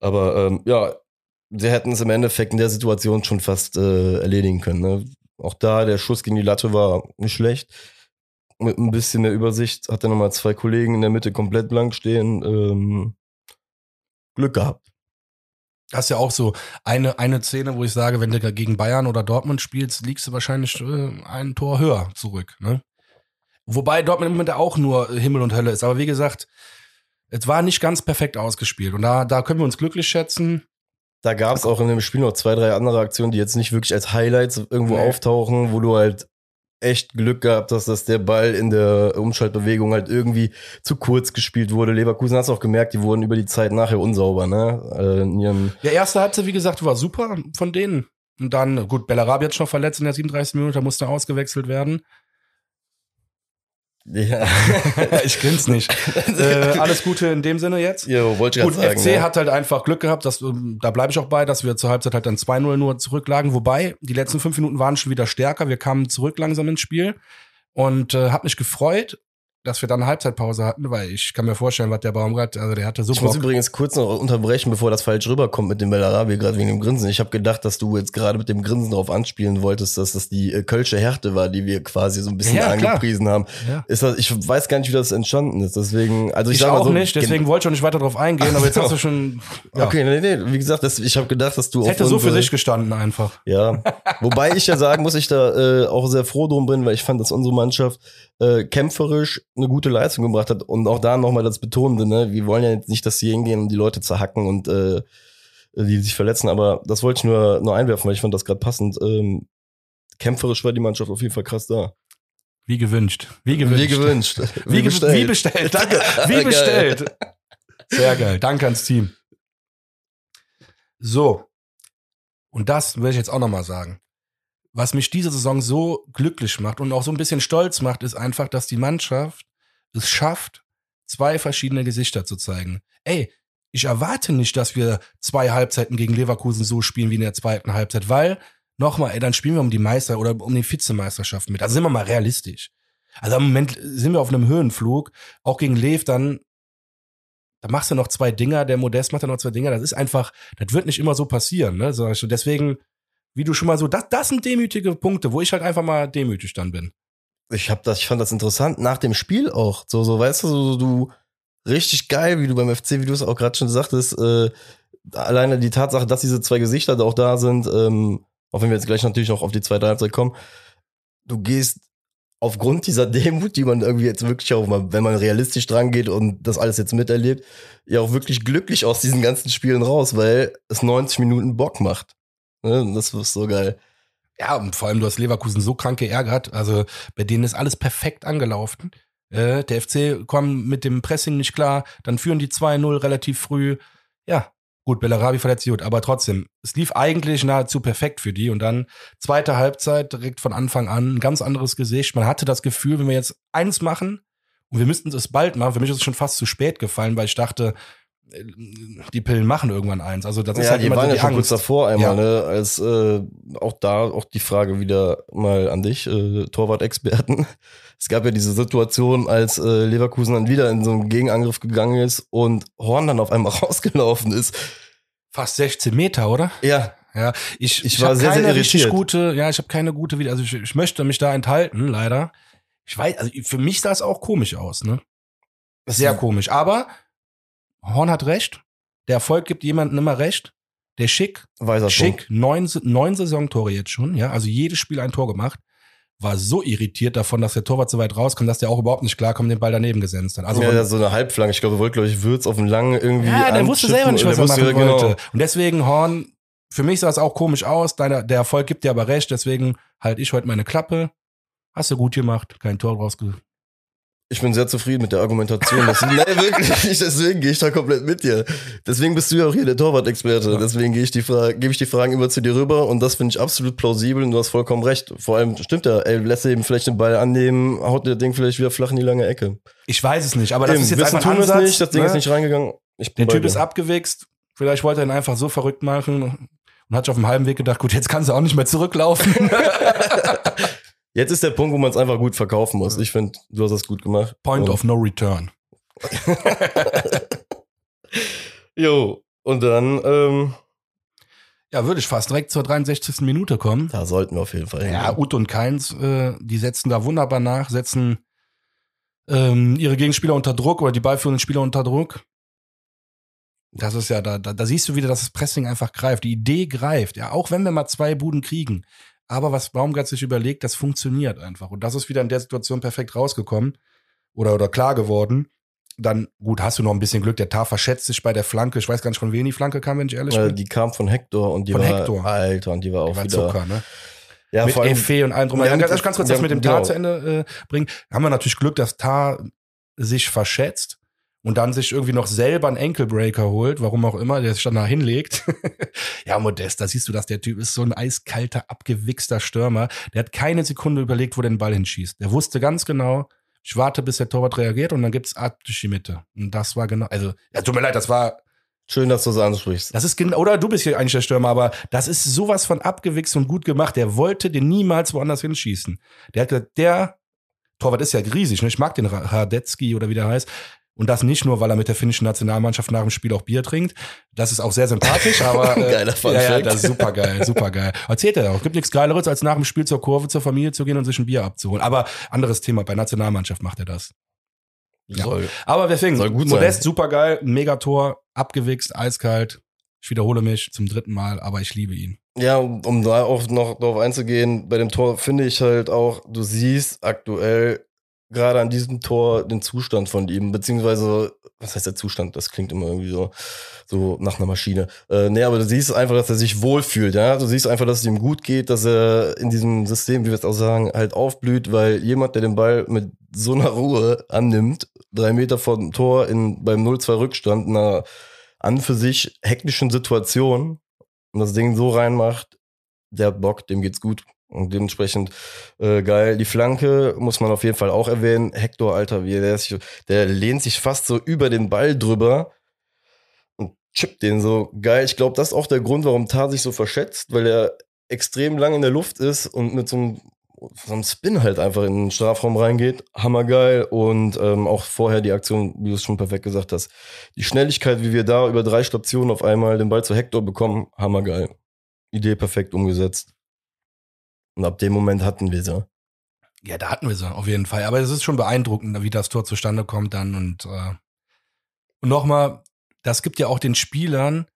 Aber ähm, ja, sie hätten es im Endeffekt in der Situation schon fast äh, erledigen können. Ne? Auch da, der Schuss gegen die Latte war nicht schlecht. Mit ein bisschen mehr Übersicht hat er nochmal zwei Kollegen in der Mitte komplett blank stehen. Ähm, Glück gehabt. Das ist ja auch so eine, eine Szene, wo ich sage, wenn du gegen Bayern oder Dortmund spielst, liegst du wahrscheinlich äh, ein Tor höher zurück. Ne? Wobei Dortmund im Moment auch nur Himmel und Hölle ist. Aber wie gesagt, es war nicht ganz perfekt ausgespielt. Und da, da können wir uns glücklich schätzen. Da gab es auch in dem Spiel noch zwei, drei andere Aktionen, die jetzt nicht wirklich als Highlights irgendwo nee. auftauchen, wo du halt echt Glück gehabt hast, dass der Ball in der Umschaltbewegung halt irgendwie zu kurz gespielt wurde. Leverkusen hast auch gemerkt, die wurden über die Zeit nachher unsauber, ne? Äh, ja, erste Halbzeit, wie gesagt, war super von denen. Und dann, gut, Bellarabi hat schon verletzt in der 37. Minute, da musste ausgewechselt werden. Ja. ich kenn's nicht. äh, alles Gute in dem Sinne jetzt. Jo, wollte ich Gut, sagen, FC ja. hat halt einfach Glück gehabt, dass, ähm, da bleibe ich auch bei, dass wir zur Halbzeit halt dann 2-0 nur zurücklagen. Wobei, die letzten fünf Minuten waren schon wieder stärker. Wir kamen zurück langsam ins Spiel und äh, hab mich gefreut, dass wir dann eine Halbzeitpause hatten, weil ich kann mir vorstellen, was der Baumgart, also der hatte so Ich muss übrigens kurz noch unterbrechen, bevor das falsch rüberkommt mit dem Bellarabi, gerade wegen dem Grinsen. Ich habe gedacht, dass du jetzt gerade mit dem Grinsen darauf anspielen wolltest, dass das die äh, Kölsche Härte war, die wir quasi so ein bisschen Ja, klar. angepriesen haben. Ja. Ist das, ich weiß gar nicht, wie das entstanden ist. Deswegen, also ich, Ich auch so, nicht, deswegen wollte ich auch nicht weiter drauf eingehen, aber jetzt hast du schon, ja, Okay, nee, nee, wie gesagt, das, ich habe gedacht, dass du auf hätte so für sich gestanden einfach. Ja, wobei ich ja sagen muss, ich da äh, auch sehr froh drum bin, weil ich fand, dass unsere Mannschaft äh, kämpferisch eine gute Leistung gebracht hat und auch da nochmal das Betonende, ne? Wir wollen ja jetzt nicht, dass sie hingehen und die Leute zerhacken und äh, die sich verletzen, aber das wollte ich nur, nur einwerfen, weil ich fand das gerade passend. Ähm, kämpferisch war die Mannschaft auf jeden Fall krass da. Wie gewünscht. Wie gewünscht. Wie gewünscht. Wie bestellt. Wie bestellt. Danke. Wie bestellt. Sehr geil. Danke ans Team. So. Und das will ich jetzt auch nochmal sagen. Was mich diese Saison so glücklich macht und auch so ein bisschen stolz macht, ist einfach, dass die Mannschaft es schafft, zwei verschiedene Gesichter zu zeigen. Ey, ich erwarte nicht, dass wir zwei Halbzeiten gegen Leverkusen so spielen wie in der zweiten Halbzeit, weil, nochmal, ey, dann spielen wir um die Meister oder um die Vizemeisterschaft mit. Also sind wir mal realistisch. Also im Moment sind wir auf einem Höhenflug. Auch gegen Lev dann, da machst du noch zwei Dinger, der Modest macht dann noch zwei Dinger. Das ist einfach, das wird nicht immer so passieren. Ne? Sag ich so. Deswegen, wie du schon mal so, das, das sind demütige Punkte, wo ich halt einfach mal demütig dann bin. Ich hab das, ich fand das interessant nach dem Spiel auch. So, so, weißt du, so, du richtig geil, wie du beim FC, wie du es auch gerade schon sagtest, äh, alleine die Tatsache, dass diese zwei Gesichter da auch da sind, ähm, auch wenn wir jetzt gleich natürlich noch auf die zweite Halbzeit kommen, du gehst aufgrund dieser Demut, die man irgendwie jetzt wirklich auch mal, wenn man realistisch dran geht und das alles jetzt miterlebt, ja auch wirklich glücklich aus diesen ganzen Spielen raus, weil es 90 Minuten Bock macht. Ne? Das ist so geil. Ja, und vor allem, du hast Leverkusen so krank geärgert. Also bei denen ist alles perfekt angelaufen. Äh, der FC kommt mit dem Pressing nicht klar, dann führen die 2-0 relativ früh. Ja, gut, Bellarabi verletzt sich gut, aber trotzdem, es lief eigentlich nahezu perfekt für die. Und dann zweite Halbzeit direkt von Anfang an, ein ganz anderes Gesicht. Man hatte das Gefühl, wenn wir jetzt eins machen, und wir müssten es bald machen, für mich ist es schon fast zu spät gefallen, weil ich dachte, die Pillen machen irgendwann eins. Also das ist ja, halt die immer waren so ja die schon Angst. kurz davor einmal, Ja. ne? Als äh, auch da auch die Frage wieder mal an dich, äh, Torwart-Experten. Es gab ja diese Situation, als äh, Leverkusen dann wieder in so einen Gegenangriff gegangen ist und Horn dann auf einmal rausgelaufen ist. Fast 16 Meter, oder? Ja, Ja, ich, Ich ich, war sehr, sehr keine richtig irritiert. gute, ja, ich habe keine gute wieder, also ich, ich möchte mich da enthalten, leider. Ich weiß, also für mich sah es auch komisch aus, ne? Sehr komisch. Aber Horn hat recht. Der Erfolg gibt jemandem immer recht. Der Schick, weiser. Schick, neun, neun Saisontore jetzt schon, ja, also jedes Spiel ein Tor gemacht. War so irritiert davon, dass der Torwart so weit rauskommt, dass der auch überhaupt nicht klarkommt, den Ball daneben gesenzt hat. Also ja, so eine Halbflanke. Ich glaube, wollte, glaube ich, Würz auf den langen irgendwie. Ja, der wusste selber nicht, was er machen wusste, wollte. Und deswegen, Horn, für mich sah es auch komisch aus. Deiner, der Erfolg gibt dir aber recht, deswegen halt ich heute meine Klappe. Hast du gut gemacht, kein Tor rausge. Ich bin sehr zufrieden mit der Argumentation. Das, nee, wirklich, deswegen gehe ich da komplett mit dir. Deswegen bist du ja auch hier der Torwart-Experte. Deswegen gehe ich die Fra gebe ich die Fragen immer zu dir rüber und das finde ich absolut plausibel und du hast vollkommen recht. Vor allem stimmt ja, ey, lässt er eben vielleicht den Ball annehmen, haut der Ding vielleicht wieder flach in die lange Ecke. Ich weiß es nicht, aber das Eben, ist jetzt einfach ein tun es Ansatz. nicht, das Ding ne? ist nicht reingegangen. Ich bin Der Typ dir. ist abgewichst. Vielleicht wollte er ihn einfach so verrückt machen und hat sich auf dem halben Weg gedacht, gut, jetzt kannst du auch nicht mehr zurücklaufen. Jetzt ist der Punkt, wo man es einfach gut verkaufen muss. Ich finde, du hast das gut gemacht. Point Und- of no return. Jo, und dann, ähm, Ja, würde ich fast direkt zur 63. Minute kommen. da sollten wir auf jeden Fall Ja, hingehen. Ut und Keins, äh, die setzen da wunderbar nach, setzen ähm, ihre Gegenspieler unter Druck oder die ballführenden Spieler unter Druck. Das ist ja, da, da, da siehst du wieder, dass das Pressing einfach greift. Die Idee greift, ja, auch wenn wir mal zwei Buden kriegen. Aber was Baumgart sich überlegt, das funktioniert einfach. Und das ist wieder in der Situation perfekt rausgekommen oder, oder klar geworden. Dann, gut, hast du noch ein bisschen Glück, der Tar verschätzt sich bei der Flanke. Ich weiß gar nicht, von wem die Flanke kam, wenn ich ehrlich bin. die kam von Hector und die Von war, Hector. Alter, und die war auch Die war wieder, Zucker, ne? ja, mit vor allem, Efe und allem drum. Ja, ganz, ganz kurz das mit dem Tar genau. zu Ende äh, bringen. Haben wir natürlich Glück, dass Tar sich verschätzt und dann sich irgendwie noch selber einen Enkelbreaker holt, warum auch immer, der sich dann da hinlegt. ja, Modest, da siehst du, dass der Typ ist so ein eiskalter, abgewichster Stürmer. Der hat keine Sekunde überlegt, wo der den Ball hinschießt. Der wusste ganz genau, ich warte, bis der Torwart reagiert und dann gibt's ab durch die Mitte. Und das war genau, also, ja, tut mir leid, das war Schön, dass du es ansprichst. das ist genau, oder du bist hier eigentlich der Stürmer, aber das ist sowas von abgewichst und gut gemacht. Der wollte den niemals woanders hinschießen. Der hat gesagt, der Torwart ist ja riesig, ne? ich mag den Radetzky oder wie der heißt. Und das nicht nur, weil er mit der finnischen Nationalmannschaft nach dem Spiel auch Bier trinkt. Das ist auch sehr sympathisch, aber äh, Geiler Fun ja, ja, das ist super geil, super geil. Erzählt er auch. Gibt nichts Geileres, als nach dem Spiel zur Kurve zur Familie zu gehen und sich ein Bier abzuholen. Aber anderes Thema, bei Nationalmannschaft macht er das. Ja. Soll. Aber deswegen, Soll gut Modest, sein. super geil, Megator, abgewichst, eiskalt. Ich wiederhole mich zum dritten Mal, aber ich liebe ihn. Ja, um, um da auch noch drauf einzugehen, bei dem Tor finde ich halt auch, du siehst aktuell gerade an diesem Tor den Zustand von ihm, beziehungsweise, was heißt der Zustand? Das klingt immer irgendwie so, so nach einer Maschine. Äh, nee, aber du siehst einfach, dass er sich wohlfühlt, ja. Du siehst einfach, dass es ihm gut geht, dass er in diesem System, wie wir es auch sagen, halt aufblüht, weil jemand, der den Ball mit so einer Ruhe annimmt, drei Meter vor dem Tor in, beim 0-2 Rückstand, in einer an für sich hektischen Situation und das Ding so reinmacht, der hat Bock, dem geht's gut. Und dementsprechend äh, geil. Die Flanke muss man auf jeden Fall auch erwähnen. Hector, Alter, wie der, ist, der lehnt sich fast so über den Ball drüber und chippt den so geil. Ich glaube, das ist auch der Grund, warum Tar sich so verschätzt, weil er extrem lang in der Luft ist und mit so einem, so einem Spin halt einfach in den Strafraum reingeht. Hammergeil. Und ähm, auch vorher die Aktion, wie du es schon perfekt gesagt hast. Die Schnelligkeit, wie wir da über drei Stationen auf einmal den Ball zu Hector bekommen, hammergeil. Idee perfekt umgesetzt. Und ab dem Moment hatten wir sie. Ja, da hatten wir sie, auf jeden Fall. Aber es ist schon beeindruckend, wie das Tor zustande kommt dann. Und, äh, und nochmal, das gibt ja auch den Spielern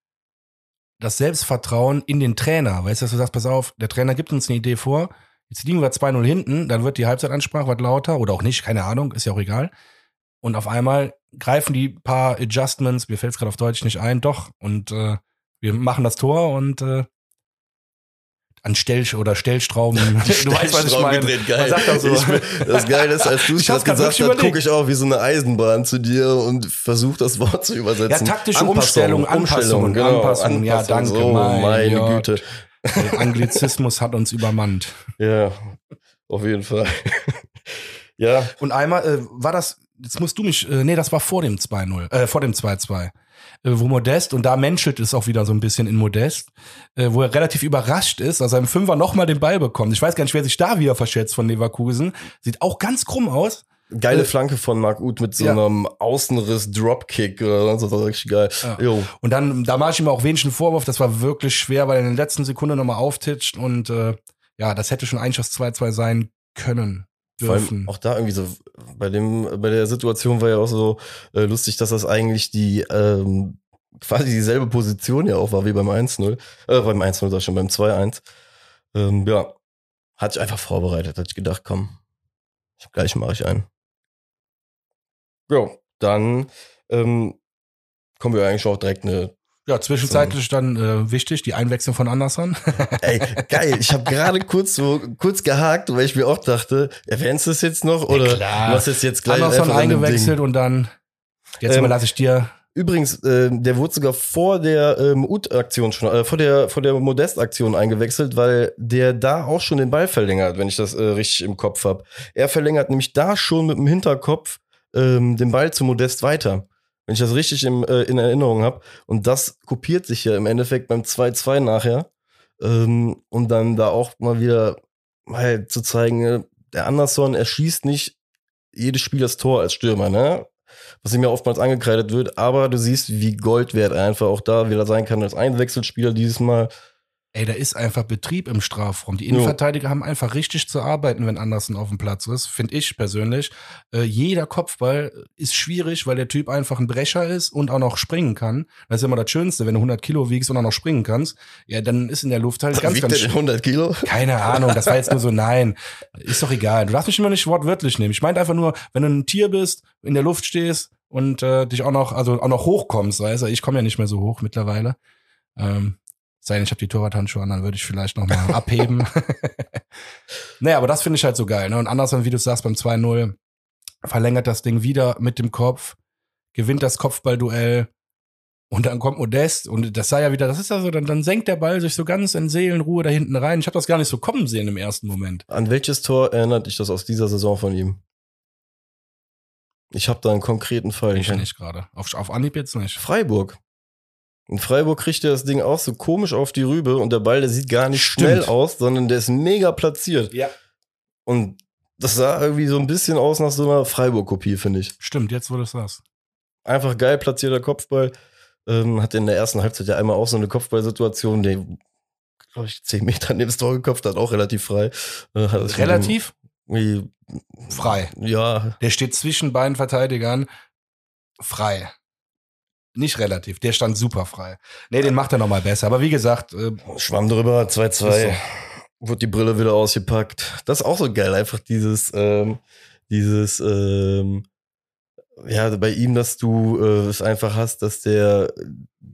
das Selbstvertrauen in den Trainer. Weißt du, dass du sagst, pass auf, der Trainer gibt uns eine Idee vor, jetzt liegen wir 2-0 hinten, dann wird die Halbzeitansprache was lauter oder auch nicht, keine Ahnung, ist ja auch egal. Und auf einmal greifen die paar Adjustments, mir fällt es gerade auf Deutsch nicht ein, doch. Und äh, wir machen das Tor und äh, an Stell oder Stellstrauben. du weißt, was ich meine. gedreht, geil. Man sagt doch so. Ich, das Geile ist, als du es Ich grad gesagt hast, gucke ich auch wie so eine Eisenbahn zu dir und versuche das Wort zu übersetzen. Ja, taktische Anpassung, Umstellung, Anpassungen, genau, Anpassungen. Ja, danke, So, mein meine Gott. Güte. Der Anglizismus hat uns übermannt. Ja, auf jeden Fall. ja, Und einmal äh, war das, jetzt musst du mich, äh, nee, das war vor dem 2-0, äh, vor dem 2-2. Äh, wo Modest, und da menschelt es auch wieder so ein bisschen in Modest, äh, wo er relativ überrascht ist, dass er im Fünfer nochmal den Ball bekommt. Ich weiß gar nicht, wer sich da wieder verschätzt von Leverkusen. Sieht auch ganz krumm aus. geile Äh, Flanke von Marc Uth mit so ja. einem Außenriss Dropkick oder so, das war richtig geil. Ja. Jo. Und dann, da mache ich ihm auch wenig einen Vorwurf, das war wirklich schwer, weil er in der letzten Sekunde nochmal auftitscht und äh, ja, das hätte schon eigentlich das 2-2 sein können, dürfen. allem auch da irgendwie so, bei dem, bei der Situation war ja auch so äh, lustig, dass das eigentlich die ähm, quasi dieselbe Position ja auch war wie beim 1-0. Äh, beim 1-0 sag ich schon, beim 2-1. Ähm, ja. Hatte ich einfach vorbereitet, hatte ich gedacht, komm, ich, gleich mache ich einen. Ja, dann ähm, kommen wir eigentlich auch direkt eine Ja, zwischenzeitlich dann äh, wichtig, die Einwechslung von Anderson. Ey, geil. Ich habe gerade kurz so kurz gehakt, weil ich mir auch dachte, erwähnst du es jetzt noch oder klar. was ist jetzt gleich Anderson eingewechselt und dann, jetzt Ähm, überlasse ich dir. Übrigens, äh, der wurde sogar vor der ähm, Ut-Aktion schon, äh, vor der vor der Modest-Aktion eingewechselt, weil der da auch schon den Ball verlängert, wenn ich das äh, richtig im Kopf habe. Er verlängert nämlich da schon mit dem Hinterkopf ähm, den Ball zu Modest weiter. Wenn ich das richtig im, äh, in Erinnerung habe. Und das kopiert sich ja im Endeffekt beim 2-2 nachher. Ähm, und dann da auch mal wieder mal zu zeigen, äh, der Anderson, er schießt nicht jedes Spiel das Tor als Stürmer, ne? Was ihm ja oftmals angekreidet wird, aber du siehst, wie Gold wert er einfach auch da wieder sein kann als Einwechselspieler dieses Mal. Ey, da ist einfach Betrieb im Strafraum. Die Jo. Innenverteidiger haben einfach richtig zu arbeiten, wenn Anderson auf dem Platz ist, finde ich persönlich. Äh, jeder Kopfball ist schwierig, weil der Typ einfach ein Brecher ist und auch noch springen kann. Das ist immer das Schönste, wenn du 100 Kilo wiegst und auch noch springen kannst. Ja, dann ist in der Luft halt ganz, Wiegt ganz er denn 100 Kilo? Keine Ahnung, das war jetzt nur so, nein. Ist doch egal. Du darfst mich immer nicht wortwörtlich nehmen. Ich meinte einfach nur, wenn du ein Tier bist, in der Luft stehst und äh, dich auch noch, also auch noch hochkommst, weißt du, ich komme ja nicht mehr so hoch mittlerweile. Ähm, sei denn, ich habe die Torwarthandschuhe an, dann würde ich vielleicht noch mal abheben. naja, aber das finde ich halt so geil. Ne? Und andersrum, wie du sagst, beim 2-0 verlängert das Ding wieder mit dem Kopf, gewinnt das Kopfballduell und dann kommt Modest und das sei ja wieder, das ist ja so, dann, dann senkt der Ball sich so ganz in Seelenruhe da hinten rein. Ich habe das gar nicht so kommen sehen im ersten Moment. An welches Tor erinnert dich das aus dieser Saison von ihm? Ich habe da einen konkreten Fall. Ich nicht gerade. Auf, auf Anhieb jetzt nicht. Freiburg. In Freiburg kriegt er das Ding auch so komisch auf die Rübe und der Ball, der sieht gar nicht Stimmt. schnell aus, sondern der ist mega platziert. Ja. Und das sah irgendwie so ein bisschen aus nach so einer Freiburg-Kopie, finde ich. Stimmt, jetzt wo du es sagst. Einfach geil platzierter Kopfball. Ähm, hat in der ersten Halbzeit ja einmal auch so eine Kopfballsituation, der, glaube ich, zehn Meter neben das Tor geköpft hat, auch relativ frei. Äh, das Relativ frei. Ja, Der steht zwischen beiden Verteidigern frei. Nicht relativ, der stand super frei. Nee, den macht er nochmal besser. Aber wie gesagt, äh, Schwamm drüber, 2-2. Ist Wurde die Brille wieder ausgepackt. Das ist auch so geil, einfach dieses, ähm, dieses, ähm, ja, bei ihm, dass du äh, es einfach hast, dass der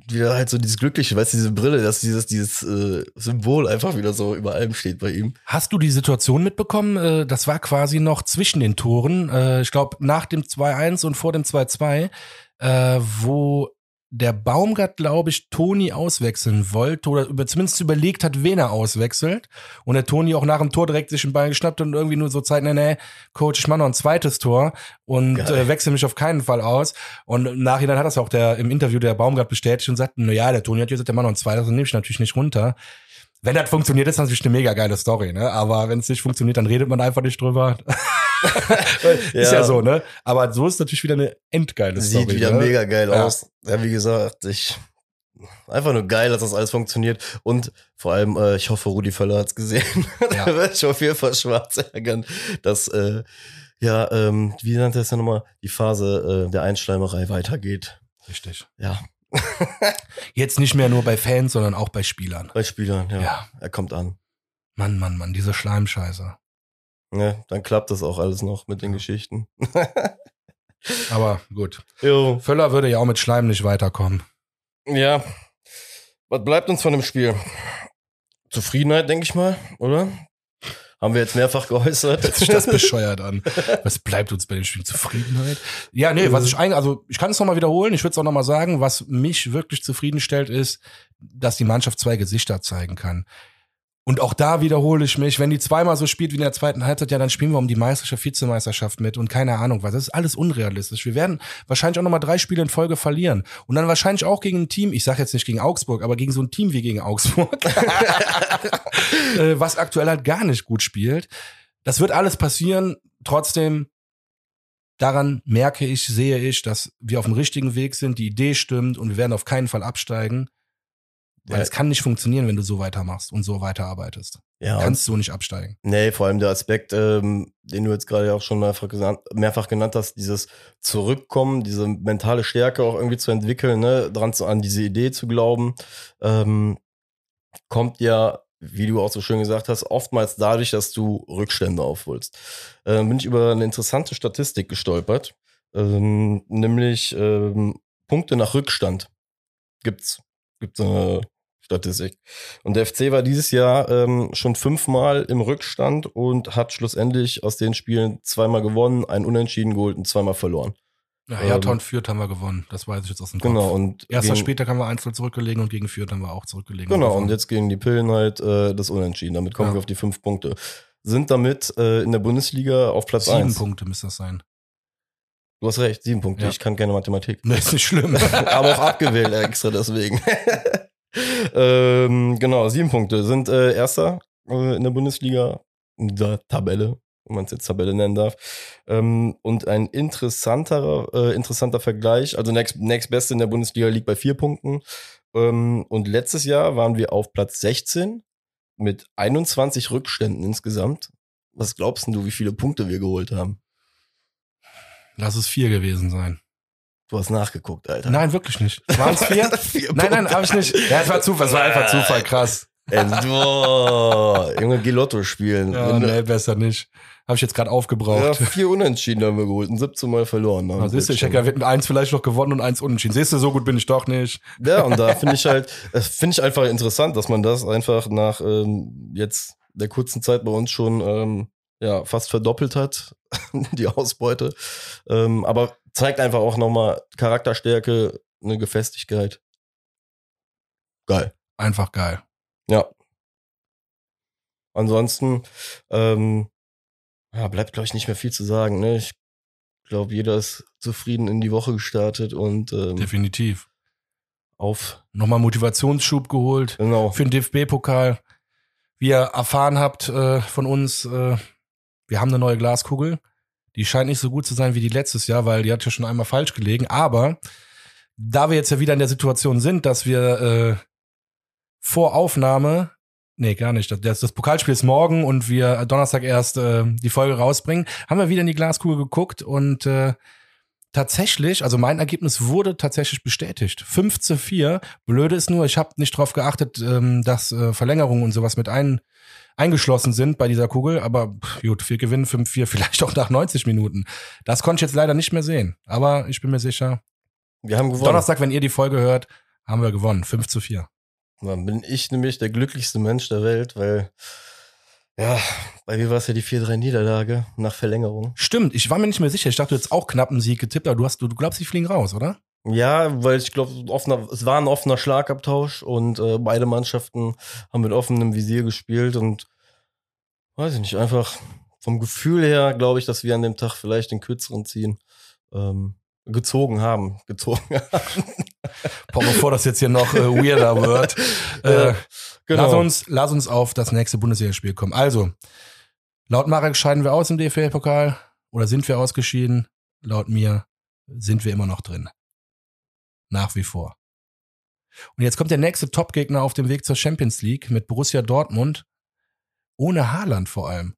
wieder halt so dieses Glückliche, weißt du, diese Brille, dass dieses, dieses äh, Symbol einfach wieder so über allem steht bei ihm. Hast du die Situation mitbekommen? Äh, Das war quasi noch zwischen den Toren. äh, Ich glaube, nach dem 2-1 und vor dem 2-2, äh, wo der Baumgart, glaube ich, Toni auswechseln wollte oder über, zumindest überlegt hat, wen er auswechselt. Und der Toni auch nach dem Tor direkt sich den Ball geschnappt und irgendwie nur so Zeit, nee, nee, Coach, ich mach noch ein zweites Tor und äh, wechsel mich auf keinen Fall aus. Und im Nachhinein hat das auch der im Interview der Baumgart bestätigt und sagt, na ja, der Toni hat gesagt, der macht noch ein zweites, dann nehme ich natürlich nicht runter. Wenn das funktioniert, ist das natürlich eine mega geile Story, ne? Aber wenn es nicht funktioniert, dann redet man einfach nicht drüber. Ist ja so, ne? Aber so ist natürlich wieder eine endgeile Story. Sieht wieder ne? mega geil Ja. aus. Ja, wie gesagt, ich einfach nur geil, dass das alles funktioniert. Und vor allem, äh, ich hoffe, Rudi Völler hat's gesehen. Ja. da wird schon auf jeden Fall schwarz ärgern, dass äh, ja, ähm, wie nannte es ja nochmal, die Phase äh, der Einschleimerei weitergeht. Richtig. Ja, Jetzt nicht mehr nur bei Fans, sondern auch bei Spielern. bei Spielern, ja. Ja. Er kommt an. Mann, Mann, Mann, diese Schleimscheiße. Ja, dann klappt das auch alles noch mit den Geschichten. Aber gut. jo. Völler würde ja auch mit Schleim nicht weiterkommen. Ja. Was bleibt uns von dem Spiel? Zufriedenheit, denke ich mal, oder? Haben wir jetzt mehrfach geäußert. Hört sich das bescheuert an. Was bleibt uns bei dem Spiel? Zufriedenheit? Ja, nee, was ich eigentlich, also ich kann es nochmal wiederholen, ich würde es auch nochmal sagen, was mich wirklich zufriedenstellt, ist, dass die Mannschaft zwei Gesichter zeigen kann. Und auch da wiederhole ich mich, wenn die zweimal so spielt wie in der zweiten Halbzeit, ja, dann spielen wir um die Meisterschaft, Vizemeisterschaft mit und keine Ahnung was. Das ist alles unrealistisch. Wir werden wahrscheinlich auch nochmal drei Spiele in Folge verlieren. Und dann wahrscheinlich auch gegen ein Team, ich sage jetzt nicht gegen Augsburg, aber gegen so ein Team wie gegen Augsburg, äh, was aktuell halt gar nicht gut spielt. Das wird alles passieren. Trotzdem, daran merke ich, sehe ich, dass wir auf dem richtigen Weg sind, die Idee stimmt und wir werden auf keinen Fall absteigen. Weil Ja. es kann nicht funktionieren, wenn du so weitermachst und so weiterarbeitest. Ja, Kannst du nicht absteigen. Nee, vor allem der Aspekt, ähm, den du jetzt gerade auch schon mehrfach genannt, mehrfach genannt hast, dieses Zurückkommen, diese mentale Stärke auch irgendwie zu entwickeln, ne, dran zu, an diese Idee zu glauben, ähm, kommt ja, wie du auch so schön gesagt hast, oftmals dadurch, dass du Rückstände aufholst. Ähm, bin ich über eine interessante Statistik gestolpert, ähm, nämlich ähm, Punkte nach Rückstand gibt's, gibt's eine Statistik. Und der FC war dieses Jahr ähm, schon fünfmal im Rückstand und hat schlussendlich aus den Spielen zweimal gewonnen, ein Unentschieden geholt und zweimal verloren. Ja, Ähm, Hertha und Fürth haben wir gewonnen. Das weiß ich jetzt aus dem Kopf. Genau. Und Erster gegen, Spieltag haben wir einzeln zurückgelegen und gegen Fürth haben wir auch zurückgelegen. Genau, gewonnen. und jetzt gegen die Pillen halt äh, das Unentschieden. Damit kommen Ja. wir auf die fünf Punkte. Sind damit äh, in der Bundesliga auf Platz Sieben eins. Punkte müsste das sein. Du hast recht, sieben Punkte. Ja. Ich kann keine Mathematik. Das ist nicht schlimm. aber auch abgewählt extra deswegen. ähm, genau, sieben Punkte sind äh, Erster äh, in der Bundesliga, in der Tabelle, wenn man es jetzt Tabelle nennen darf. Ähm, und ein interessanterer, äh, interessanter Vergleich, also Next, Next Beste in der Bundesliga liegt bei vier Punkten. Ähm, und letztes Jahr waren wir auf Platz 16 mit 21 Rückständen insgesamt. Was glaubst denn du, wie viele Punkte wir geholt haben? Lass es vier gewesen sein. Du hast nachgeguckt, Alter. Nein, wirklich nicht. Waren es vier? Vier nein, nein, habe ich nicht. Ja, es war Zufall, es war einfach Zufall, krass. Boah, Junge, geh Lotto spielen. Ja, Wenn nee, besser nicht. Habe ich jetzt gerade ja, aufgebraucht. vier Unentschieden haben wir geholt und 17 Mal verloren. Ja, siehst du, ich hätte ja mit eins vielleicht noch gewonnen und eins unentschieden. Siehst du, so gut bin ich doch nicht. ja, und da finde ich halt, das finde ich einfach interessant, dass man das einfach nach ähm, jetzt der kurzen Zeit bei uns schon ähm, ja, fast verdoppelt hat, die Ausbeute. Ähm, aber zeigt einfach auch nochmal Charakterstärke, eine Gefestigkeit. Geil. Einfach geil. Ja. Ansonsten, ähm, ja, bleibt, glaube ich, nicht mehr viel zu sagen. Ne? Ich glaube, jeder ist zufrieden in die Woche gestartet und ähm, Definitiv. auf. Nochmal Motivationsschub geholt Genau. für den DFB-Pokal. Wie ihr erfahren habt äh, von uns, äh, wir haben eine neue Glaskugel. Die scheint nicht so gut zu sein wie die letztes Jahr, weil die hat ja schon einmal falsch gelegen. Aber da wir jetzt ja wieder in der Situation sind, dass wir äh, vor Aufnahme, nee, gar nicht, das, das Pokalspiel ist morgen und wir Donnerstag erst äh, die Folge rausbringen, haben wir wieder in die Glaskugel geguckt und äh, tatsächlich, also mein Ergebnis wurde tatsächlich bestätigt. 5 zu 4. Blöde ist nur, ich habe nicht drauf geachtet, ähm, dass äh, Verlängerungen und sowas mit ein, eingeschlossen sind bei dieser Kugel. Aber pff, gut, wir gewinnen 5-4, vielleicht auch nach 90 Minuten. Das konnte ich jetzt leider nicht mehr sehen. Aber ich bin mir sicher. Wir haben gewonnen. Donnerstag, wenn ihr die Folge hört, haben wir gewonnen. 5 zu 4. Dann bin ich nämlich der glücklichste Mensch der Welt, weil ja, bei mir war es ja die 4-3-Niederlage nach Verlängerung. Stimmt, ich war mir nicht mehr sicher. Ich dachte, du hättest auch knapp einen Sieg getippt, aber du, hast, du, du glaubst, die fliegen raus, oder? Ja, weil ich glaube, es war ein offener Schlagabtausch und äh, beide Mannschaften haben mit offenem Visier gespielt und weiß ich nicht, einfach vom Gefühl her glaube ich, dass wir an dem Tag vielleicht den kürzeren ziehen. Ähm, gezogen haben. Gezogen haben. Boah, bevor das jetzt hier noch äh, weirder wird. Äh, genau. lass, uns, lass uns auf das nächste Bundesligaspiel kommen. Also, laut Marek scheiden wir aus im DFL-Pokal oder sind wir ausgeschieden? Laut mir sind wir immer noch drin. Nach wie vor. Und jetzt kommt der nächste Top-Gegner auf dem Weg zur Champions League mit Borussia Dortmund. Ohne Haaland vor allem.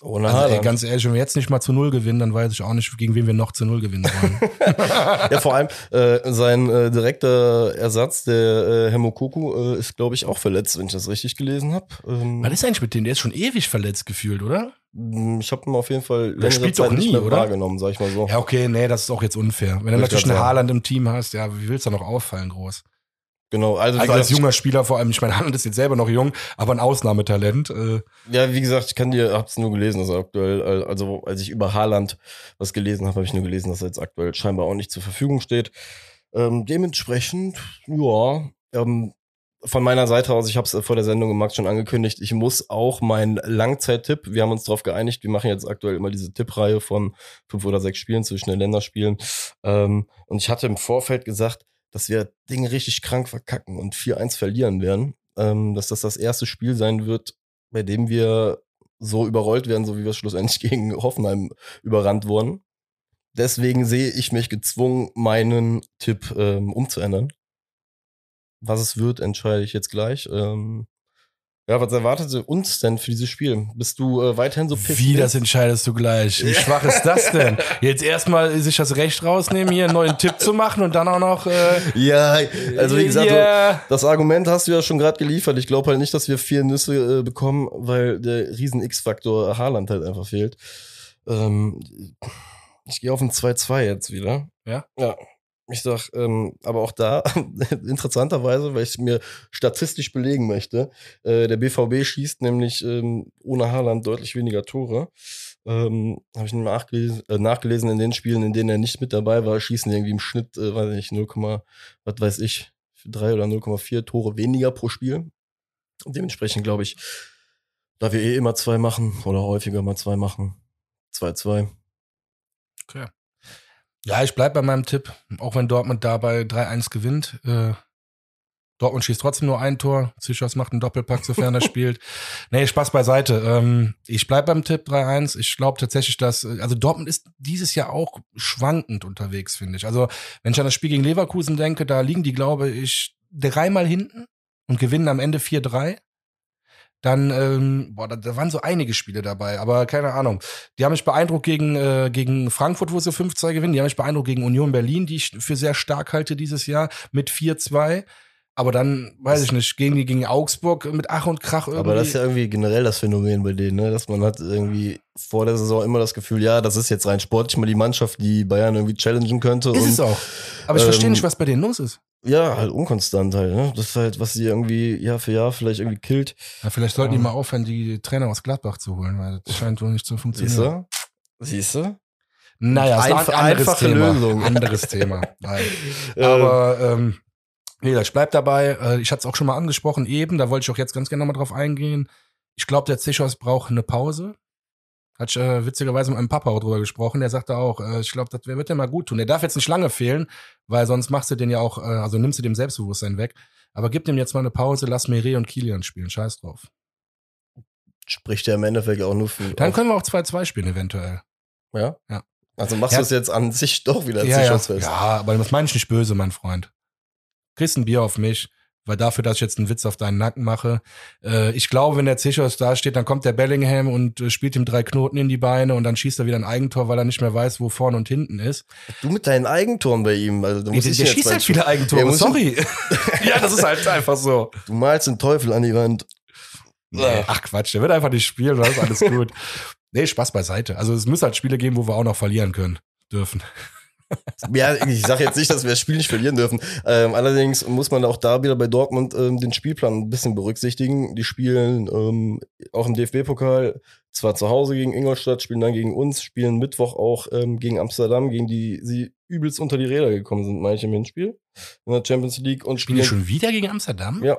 Ohne Also, ey, ganz ehrlich, wenn wir jetzt nicht mal zu Null gewinnen, dann weiß ich auch nicht, gegen wen wir noch zu Null gewinnen wollen. ja, vor allem äh, sein äh, direkter Ersatz, der äh, Hemo Koku, äh, ist, glaube ich, auch verletzt, wenn ich das richtig gelesen habe. Ähm, Was ist eigentlich mit dem? Der ist schon ewig verletzt gefühlt, oder? ich habe ihn auf jeden Fall längere spielt doch nicht nie, mehr oder? wahrgenommen, sag ich mal so. Ja, okay, nee, das ist auch jetzt unfair. Wenn du natürlich einen. Haaland im Team hast, ja, wie willst du da noch auffallen groß? Genau, also, Also als gesagt, junger Spieler vor allem, ich meine, Haaland ist jetzt selber noch jung, aber ein Ausnahmetalent. Äh, Ja, wie gesagt, ich kann dir, hab's nur gelesen, dass er aktuell, also als ich über Haaland was gelesen habe, habe ich nur gelesen, dass er jetzt aktuell scheinbar auch nicht zur Verfügung steht. Ähm, dementsprechend, ja, ähm, von meiner Seite aus, ich habe es vor der Sendung im Max schon angekündigt, ich muss auch meinen Langzeittipp, wir haben uns darauf geeinigt, wir machen jetzt aktuell immer diese Tippreihe von fünf oder sechs Spielen zwischen den Länderspielen. Ähm, und ich hatte im Vorfeld gesagt, dass wir Dinge richtig krank verkacken und 4-1 verlieren werden. Ähm, dass das das erste Spiel sein wird, bei dem wir so überrollt werden, so wie wir schlussendlich gegen Hoffenheim überrannt wurden. Deswegen sehe ich mich gezwungen, meinen Tipp ähm, umzuändern. Was es wird, entscheide ich jetzt gleich. Ähm, ja, was erwartet uns denn für dieses Spiel? Bist du äh, weiterhin so pissed? wie, das entscheidest du gleich? Wie schwach ist das denn? Jetzt erstmal sich das Recht rausnehmen, hier einen neuen Tipp zu machen und dann auch noch. Äh, Ja, also wie gesagt, ja. das Argument hast du ja schon gerade geliefert. Ich glaube halt nicht, dass wir vier Nüsse äh, bekommen, weil der riesen X-Faktor Haaland halt einfach fehlt. Ähm, ich gehe auf ein 2-2 jetzt wieder. Ja? Ja. Ich sag, ähm, aber auch da, interessanterweise, weil ich es mir statistisch belegen möchte, äh, der BVB schießt nämlich ähm, ohne Haaland deutlich weniger Tore. Ähm, Habe ich nachgelesen, äh, nachgelesen in den Spielen, in denen er nicht mit dabei war, schießen irgendwie im Schnitt, äh, weiß ich nicht, 0, was weiß ich, 3 oder 0,4 Tore weniger pro Spiel. Dementsprechend glaube ich, da wir eh immer zwei machen oder häufiger mal zwei machen, 2-2. Okay. Ja, ich bleib bei meinem Tipp, auch wenn Dortmund dabei 3-1 gewinnt. Äh, Dortmund schießt trotzdem nur ein Tor. Zichos macht einen Doppelpack, sofern er spielt. Nee, Spaß beiseite. Ähm, ich bleib beim Tipp 3-1. Ich glaube tatsächlich, dass, also Dortmund ist dieses Jahr auch schwankend unterwegs, finde ich. Also, wenn ich an das Spiel gegen Leverkusen denke, da liegen die, glaube ich, dreimal hinten und gewinnen am Ende 4-3. Dann, ähm, boah, da, da waren so einige Spiele dabei, aber keine Ahnung. Die haben mich beeindruckt gegen, äh, gegen Frankfurt, wo sie 5-2 gewinnen. Die haben mich beeindruckt gegen Union Berlin, die ich für sehr stark halte dieses Jahr, mit 4-2. Aber dann, weiß ich nicht, gegen die gegen Augsburg mit Ach und Krach irgendwie. Aber das ist ja irgendwie generell das Phänomen bei denen, ne? dass man hat irgendwie vor der Saison immer das Gefühl, ja, das ist jetzt rein sportlich mal die Mannschaft, die Bayern irgendwie challengen könnte. ist und es auch. Aber ich verstehe ähm, nicht, was bei denen los ist. Ja, halt unkonstant halt. Ne? Das ist halt, was sie irgendwie Jahr für Jahr vielleicht irgendwie killt. Ja, vielleicht sollten die ähm, mal aufhören, die Trainer aus Gladbach zu holen, weil das scheint wohl nicht zu Siehst funktionieren. du? Siehst du? Naja, ist ein anderes einfache Thema. Lösung. Anderes Thema. Nein. Ähm, Aber ähm, wie gesagt, ich bleib dabei. Äh, ich hatte es auch schon mal angesprochen eben, da wollte ich auch jetzt ganz gerne nochmal drauf eingehen. Ich glaube, der Zichos braucht eine Pause. Hat ich äh, witzigerweise mit meinem Papa auch drüber gesprochen. Der sagte auch, äh, ich glaube, das wird dir mal gut tun. Der darf jetzt nicht lange fehlen, weil sonst machst du den ja auch, äh, also nimmst du dem Selbstbewusstsein weg. Aber gib dem jetzt mal eine Pause, lass Meret und Kilian spielen. Scheiß drauf. spricht ja im Endeffekt auch nur für. Dann können wir auch 2-2 spielen, eventuell. Ja? Ja. Also machst Ja. du es jetzt an sich doch wieder Ja, ja. Ja, aber das meine ich nicht böse, mein Freund. Kriegst ein Bier auf mich, weil dafür, dass ich jetzt einen Witz auf deinen Nacken mache. Äh, ich glaube, wenn der Zichos da steht, dann kommt der Bellingham und äh, spielt ihm drei Knoten in die Beine und dann schießt er wieder ein Eigentor, weil er nicht mehr weiß, wo vorne und hinten ist. Du mit deinen Eigentoren bei ihm. Also, du, Der, musst der jetzt schießt halt viele Eigentore, muss- sorry. ja, das ist halt einfach so. du malst den Teufel an die Wand. Nee, ach Quatsch, der wird einfach nicht spielen, dann ist alles gut. Nee, Spaß beiseite. Also es muss halt Spiele geben, wo wir auch noch verlieren können, dürfen. Ja, ich sage jetzt nicht, dass wir das Spiel nicht verlieren dürfen. Ähm, allerdings muss man auch da wieder bei Dortmund ähm, den Spielplan ein bisschen berücksichtigen. Die spielen ähm, auch im DFB-Pokal zwar zu Hause gegen Ingolstadt, spielen dann gegen uns, spielen Mittwoch auch ähm, gegen Amsterdam, gegen die sie übelst unter die Räder gekommen sind, manche im Hinspiel in der Champions League und Spielen spielen schon wieder gegen Amsterdam? Ja.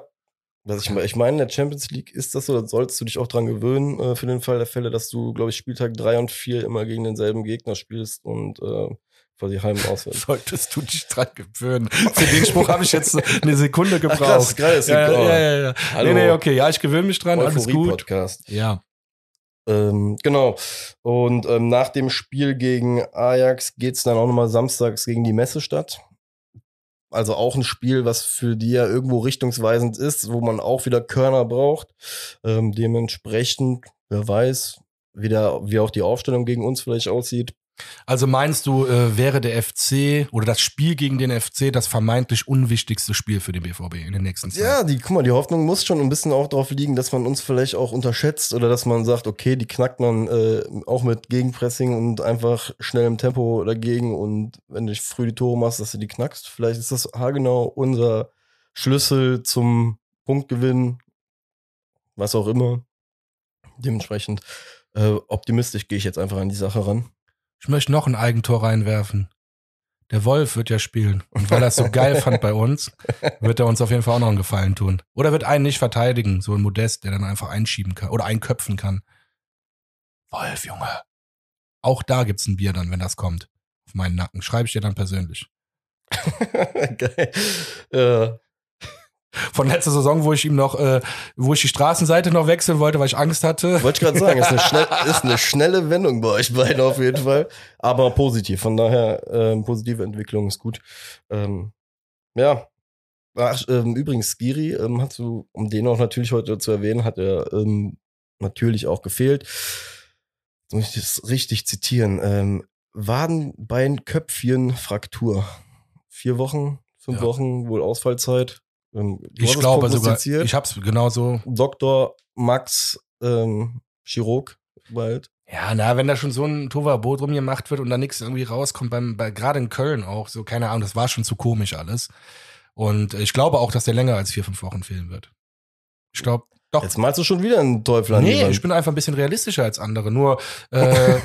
Was ich, ich meine, in der Champions League ist das so, da sollst du dich auch dran gewöhnen, äh, für den Fall der Fälle, dass du, glaube ich, Spieltag drei und vier immer gegen denselben Gegner spielst und äh, quasi heim und auswärts. Solltest du dich dran gewöhnen. Für den Spruch habe ich jetzt eine Sekunde Ach, gebraucht. krass, gerade ist ja, ja, ja, ja. Hallo. Nee, nee, okay, ja, ich gewöhne mich dran, alles gut. Euphorie-Podcast. Ja. Ähm, genau. Und ähm, nach dem Spiel gegen Ajax geht's dann auch nochmal samstags gegen die Messestadt. Also auch ein Spiel, was für die ja irgendwo richtungsweisend ist, wo man auch wieder Körner braucht. Ähm, dementsprechend, wer weiß, wie, der, wie auch die Aufstellung gegen uns vielleicht aussieht. Also meinst du, äh, wäre der FC oder das Spiel gegen den FC das vermeintlich unwichtigste Spiel für den BVB in den nächsten Zeit? Ja, die, guck mal, die Hoffnung muss schon ein bisschen auch darauf liegen, dass man uns vielleicht auch unterschätzt oder dass man sagt, okay, die knackt man äh, auch mit Gegenpressing und einfach schnell im Tempo dagegen und wenn du früh die Tore machst, dass du die knackst. Vielleicht ist das haargenau unser Schlüssel zum Punktgewinn, was auch immer. Dementsprechend äh, optimistisch gehe ich jetzt einfach an die Sache ran. Ich möchte noch ein Eigentor reinwerfen. Der Wolf wird ja spielen. Und weil er es so geil fand bei uns, wird er uns auf jeden Fall auch noch einen Gefallen tun. Oder wird einen nicht verteidigen, so ein Modest, der dann einfach einschieben kann oder einköpfen kann. Wolf, Junge. Auch da gibt's ein Bier dann, wenn das kommt. Auf meinen Nacken. Schreibe ich dir dann persönlich. Geil. Äh, Von letzter Saison, wo ich ihm noch, äh, wo ich die Straßenseite noch wechseln wollte, weil ich Angst hatte. Wollte ich gerade sagen, ist eine, schnell, ist eine schnelle Wendung bei euch beiden auf jeden Fall. Aber positiv. Von daher, ähm, positive Entwicklung ist gut. Ähm, ja. Ach, ähm, übrigens, Skiri, ähm, hast du, um den auch natürlich heute zu erwähnen, hat er ähm, natürlich auch gefehlt. Jetzt muss ich das richtig zitieren. Ähm, Wadenbeinköpfchen Fraktur. Vier Wochen, fünf Ja. Wochen, wohl Ausfallzeit. Ähm, Ich es glaube sogar, prognostiziert. ich hab's genauso. Dr. Max ähm, Chirurg bald. Ja, na, wenn da schon so ein Tova drum gemacht wird und da nichts irgendwie rauskommt, beim, bei, gerade in Köln auch, so, keine Ahnung, das war schon zu komisch alles. Und ich glaube auch, dass der länger als vier, fünf Wochen fehlen wird. Ich glaube, doch. Jetzt malst du schon wieder einen Teufel an nee, ich bin einfach ein bisschen realistischer als andere. Nur, äh,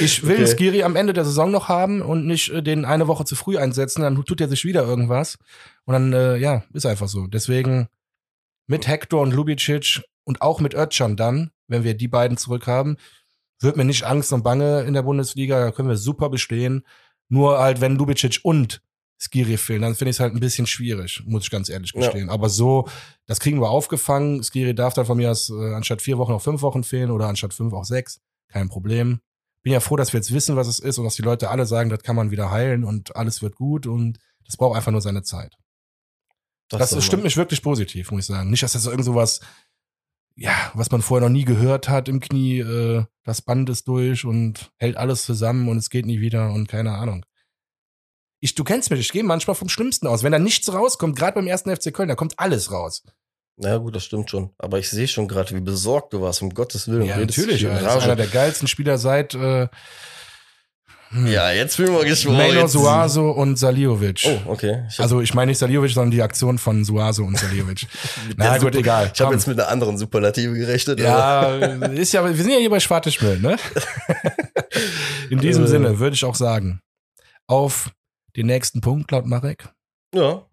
ich will Okay. Skiri am Ende der Saison noch haben und nicht äh, den eine Woche zu früh einsetzen, dann tut er sich wieder irgendwas. Und dann, äh, ja, ist einfach so. Deswegen mit Hector und Lubicic und auch mit Özcan dann, wenn wir die beiden zurück haben, wird mir nicht Angst und Bange in der Bundesliga, da können wir super bestehen. Nur halt, wenn Lubicic und Skiri fehlen, dann finde ich es halt ein bisschen schwierig, muss ich ganz ehrlich Ja. gestehen. Aber so, das kriegen wir aufgefangen. Skiri darf dann von mir aus äh, anstatt vier Wochen auch fünf Wochen fehlen oder anstatt fünf auch sechs. Kein Problem. Bin ja froh, dass wir jetzt wissen, was es ist und dass die Leute alle sagen, das kann man wieder heilen und alles wird gut und das braucht einfach nur seine Zeit. Das, doch stimmt mich wirklich positiv, muss ich sagen. Nicht, dass das irgend sowas, ja, was man vorher noch nie gehört hat im Knie, äh, das Band ist durch und hält alles zusammen und es geht nie wieder und keine Ahnung. Ich, du kennst mich, ich gehe manchmal vom Schlimmsten aus. Wenn da nichts rauskommt, gerade beim ersten FC Köln, da kommt alles raus. Ja, gut, das stimmt schon. Aber ich sehe schon gerade, wie besorgt du warst, um Gottes Willen. Ja, natürlich. Ja, das ist einer der geilsten Spieler seit äh, hm, ja, jetzt bin ich mal gespannt. Meno Suazo und Saliovic. Oh, okay. Ich Also ich meine nicht Saliovic, sondern die Aktion von Suazo und Saliovic. Na gut, Super- egal. Ich habe jetzt mit einer anderen Superlative gerechnet. Ja, ist ja, wir sind ja hier bei Schwarte Schmidt, ne? In diesem Äh. Sinne würde ich auch sagen, auf den nächsten Punkt, laut Marek. ja.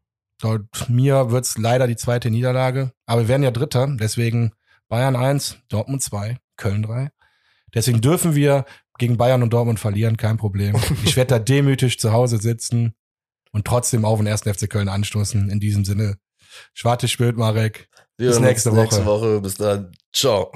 Laut mir wird's leider die zweite Niederlage, aber wir werden ja Dritter, deswegen Bayern 1, Dortmund 2, Köln 3. Deswegen dürfen wir gegen Bayern und Dortmund verlieren, kein Problem. Ich werde da demütig zu Hause sitzen und trotzdem auf den ersten FC Köln anstoßen. In diesem Sinne, Schwarte Spült, Marek. Wir Bis nächste Nächste Woche. Woche. Bis dann. Ciao.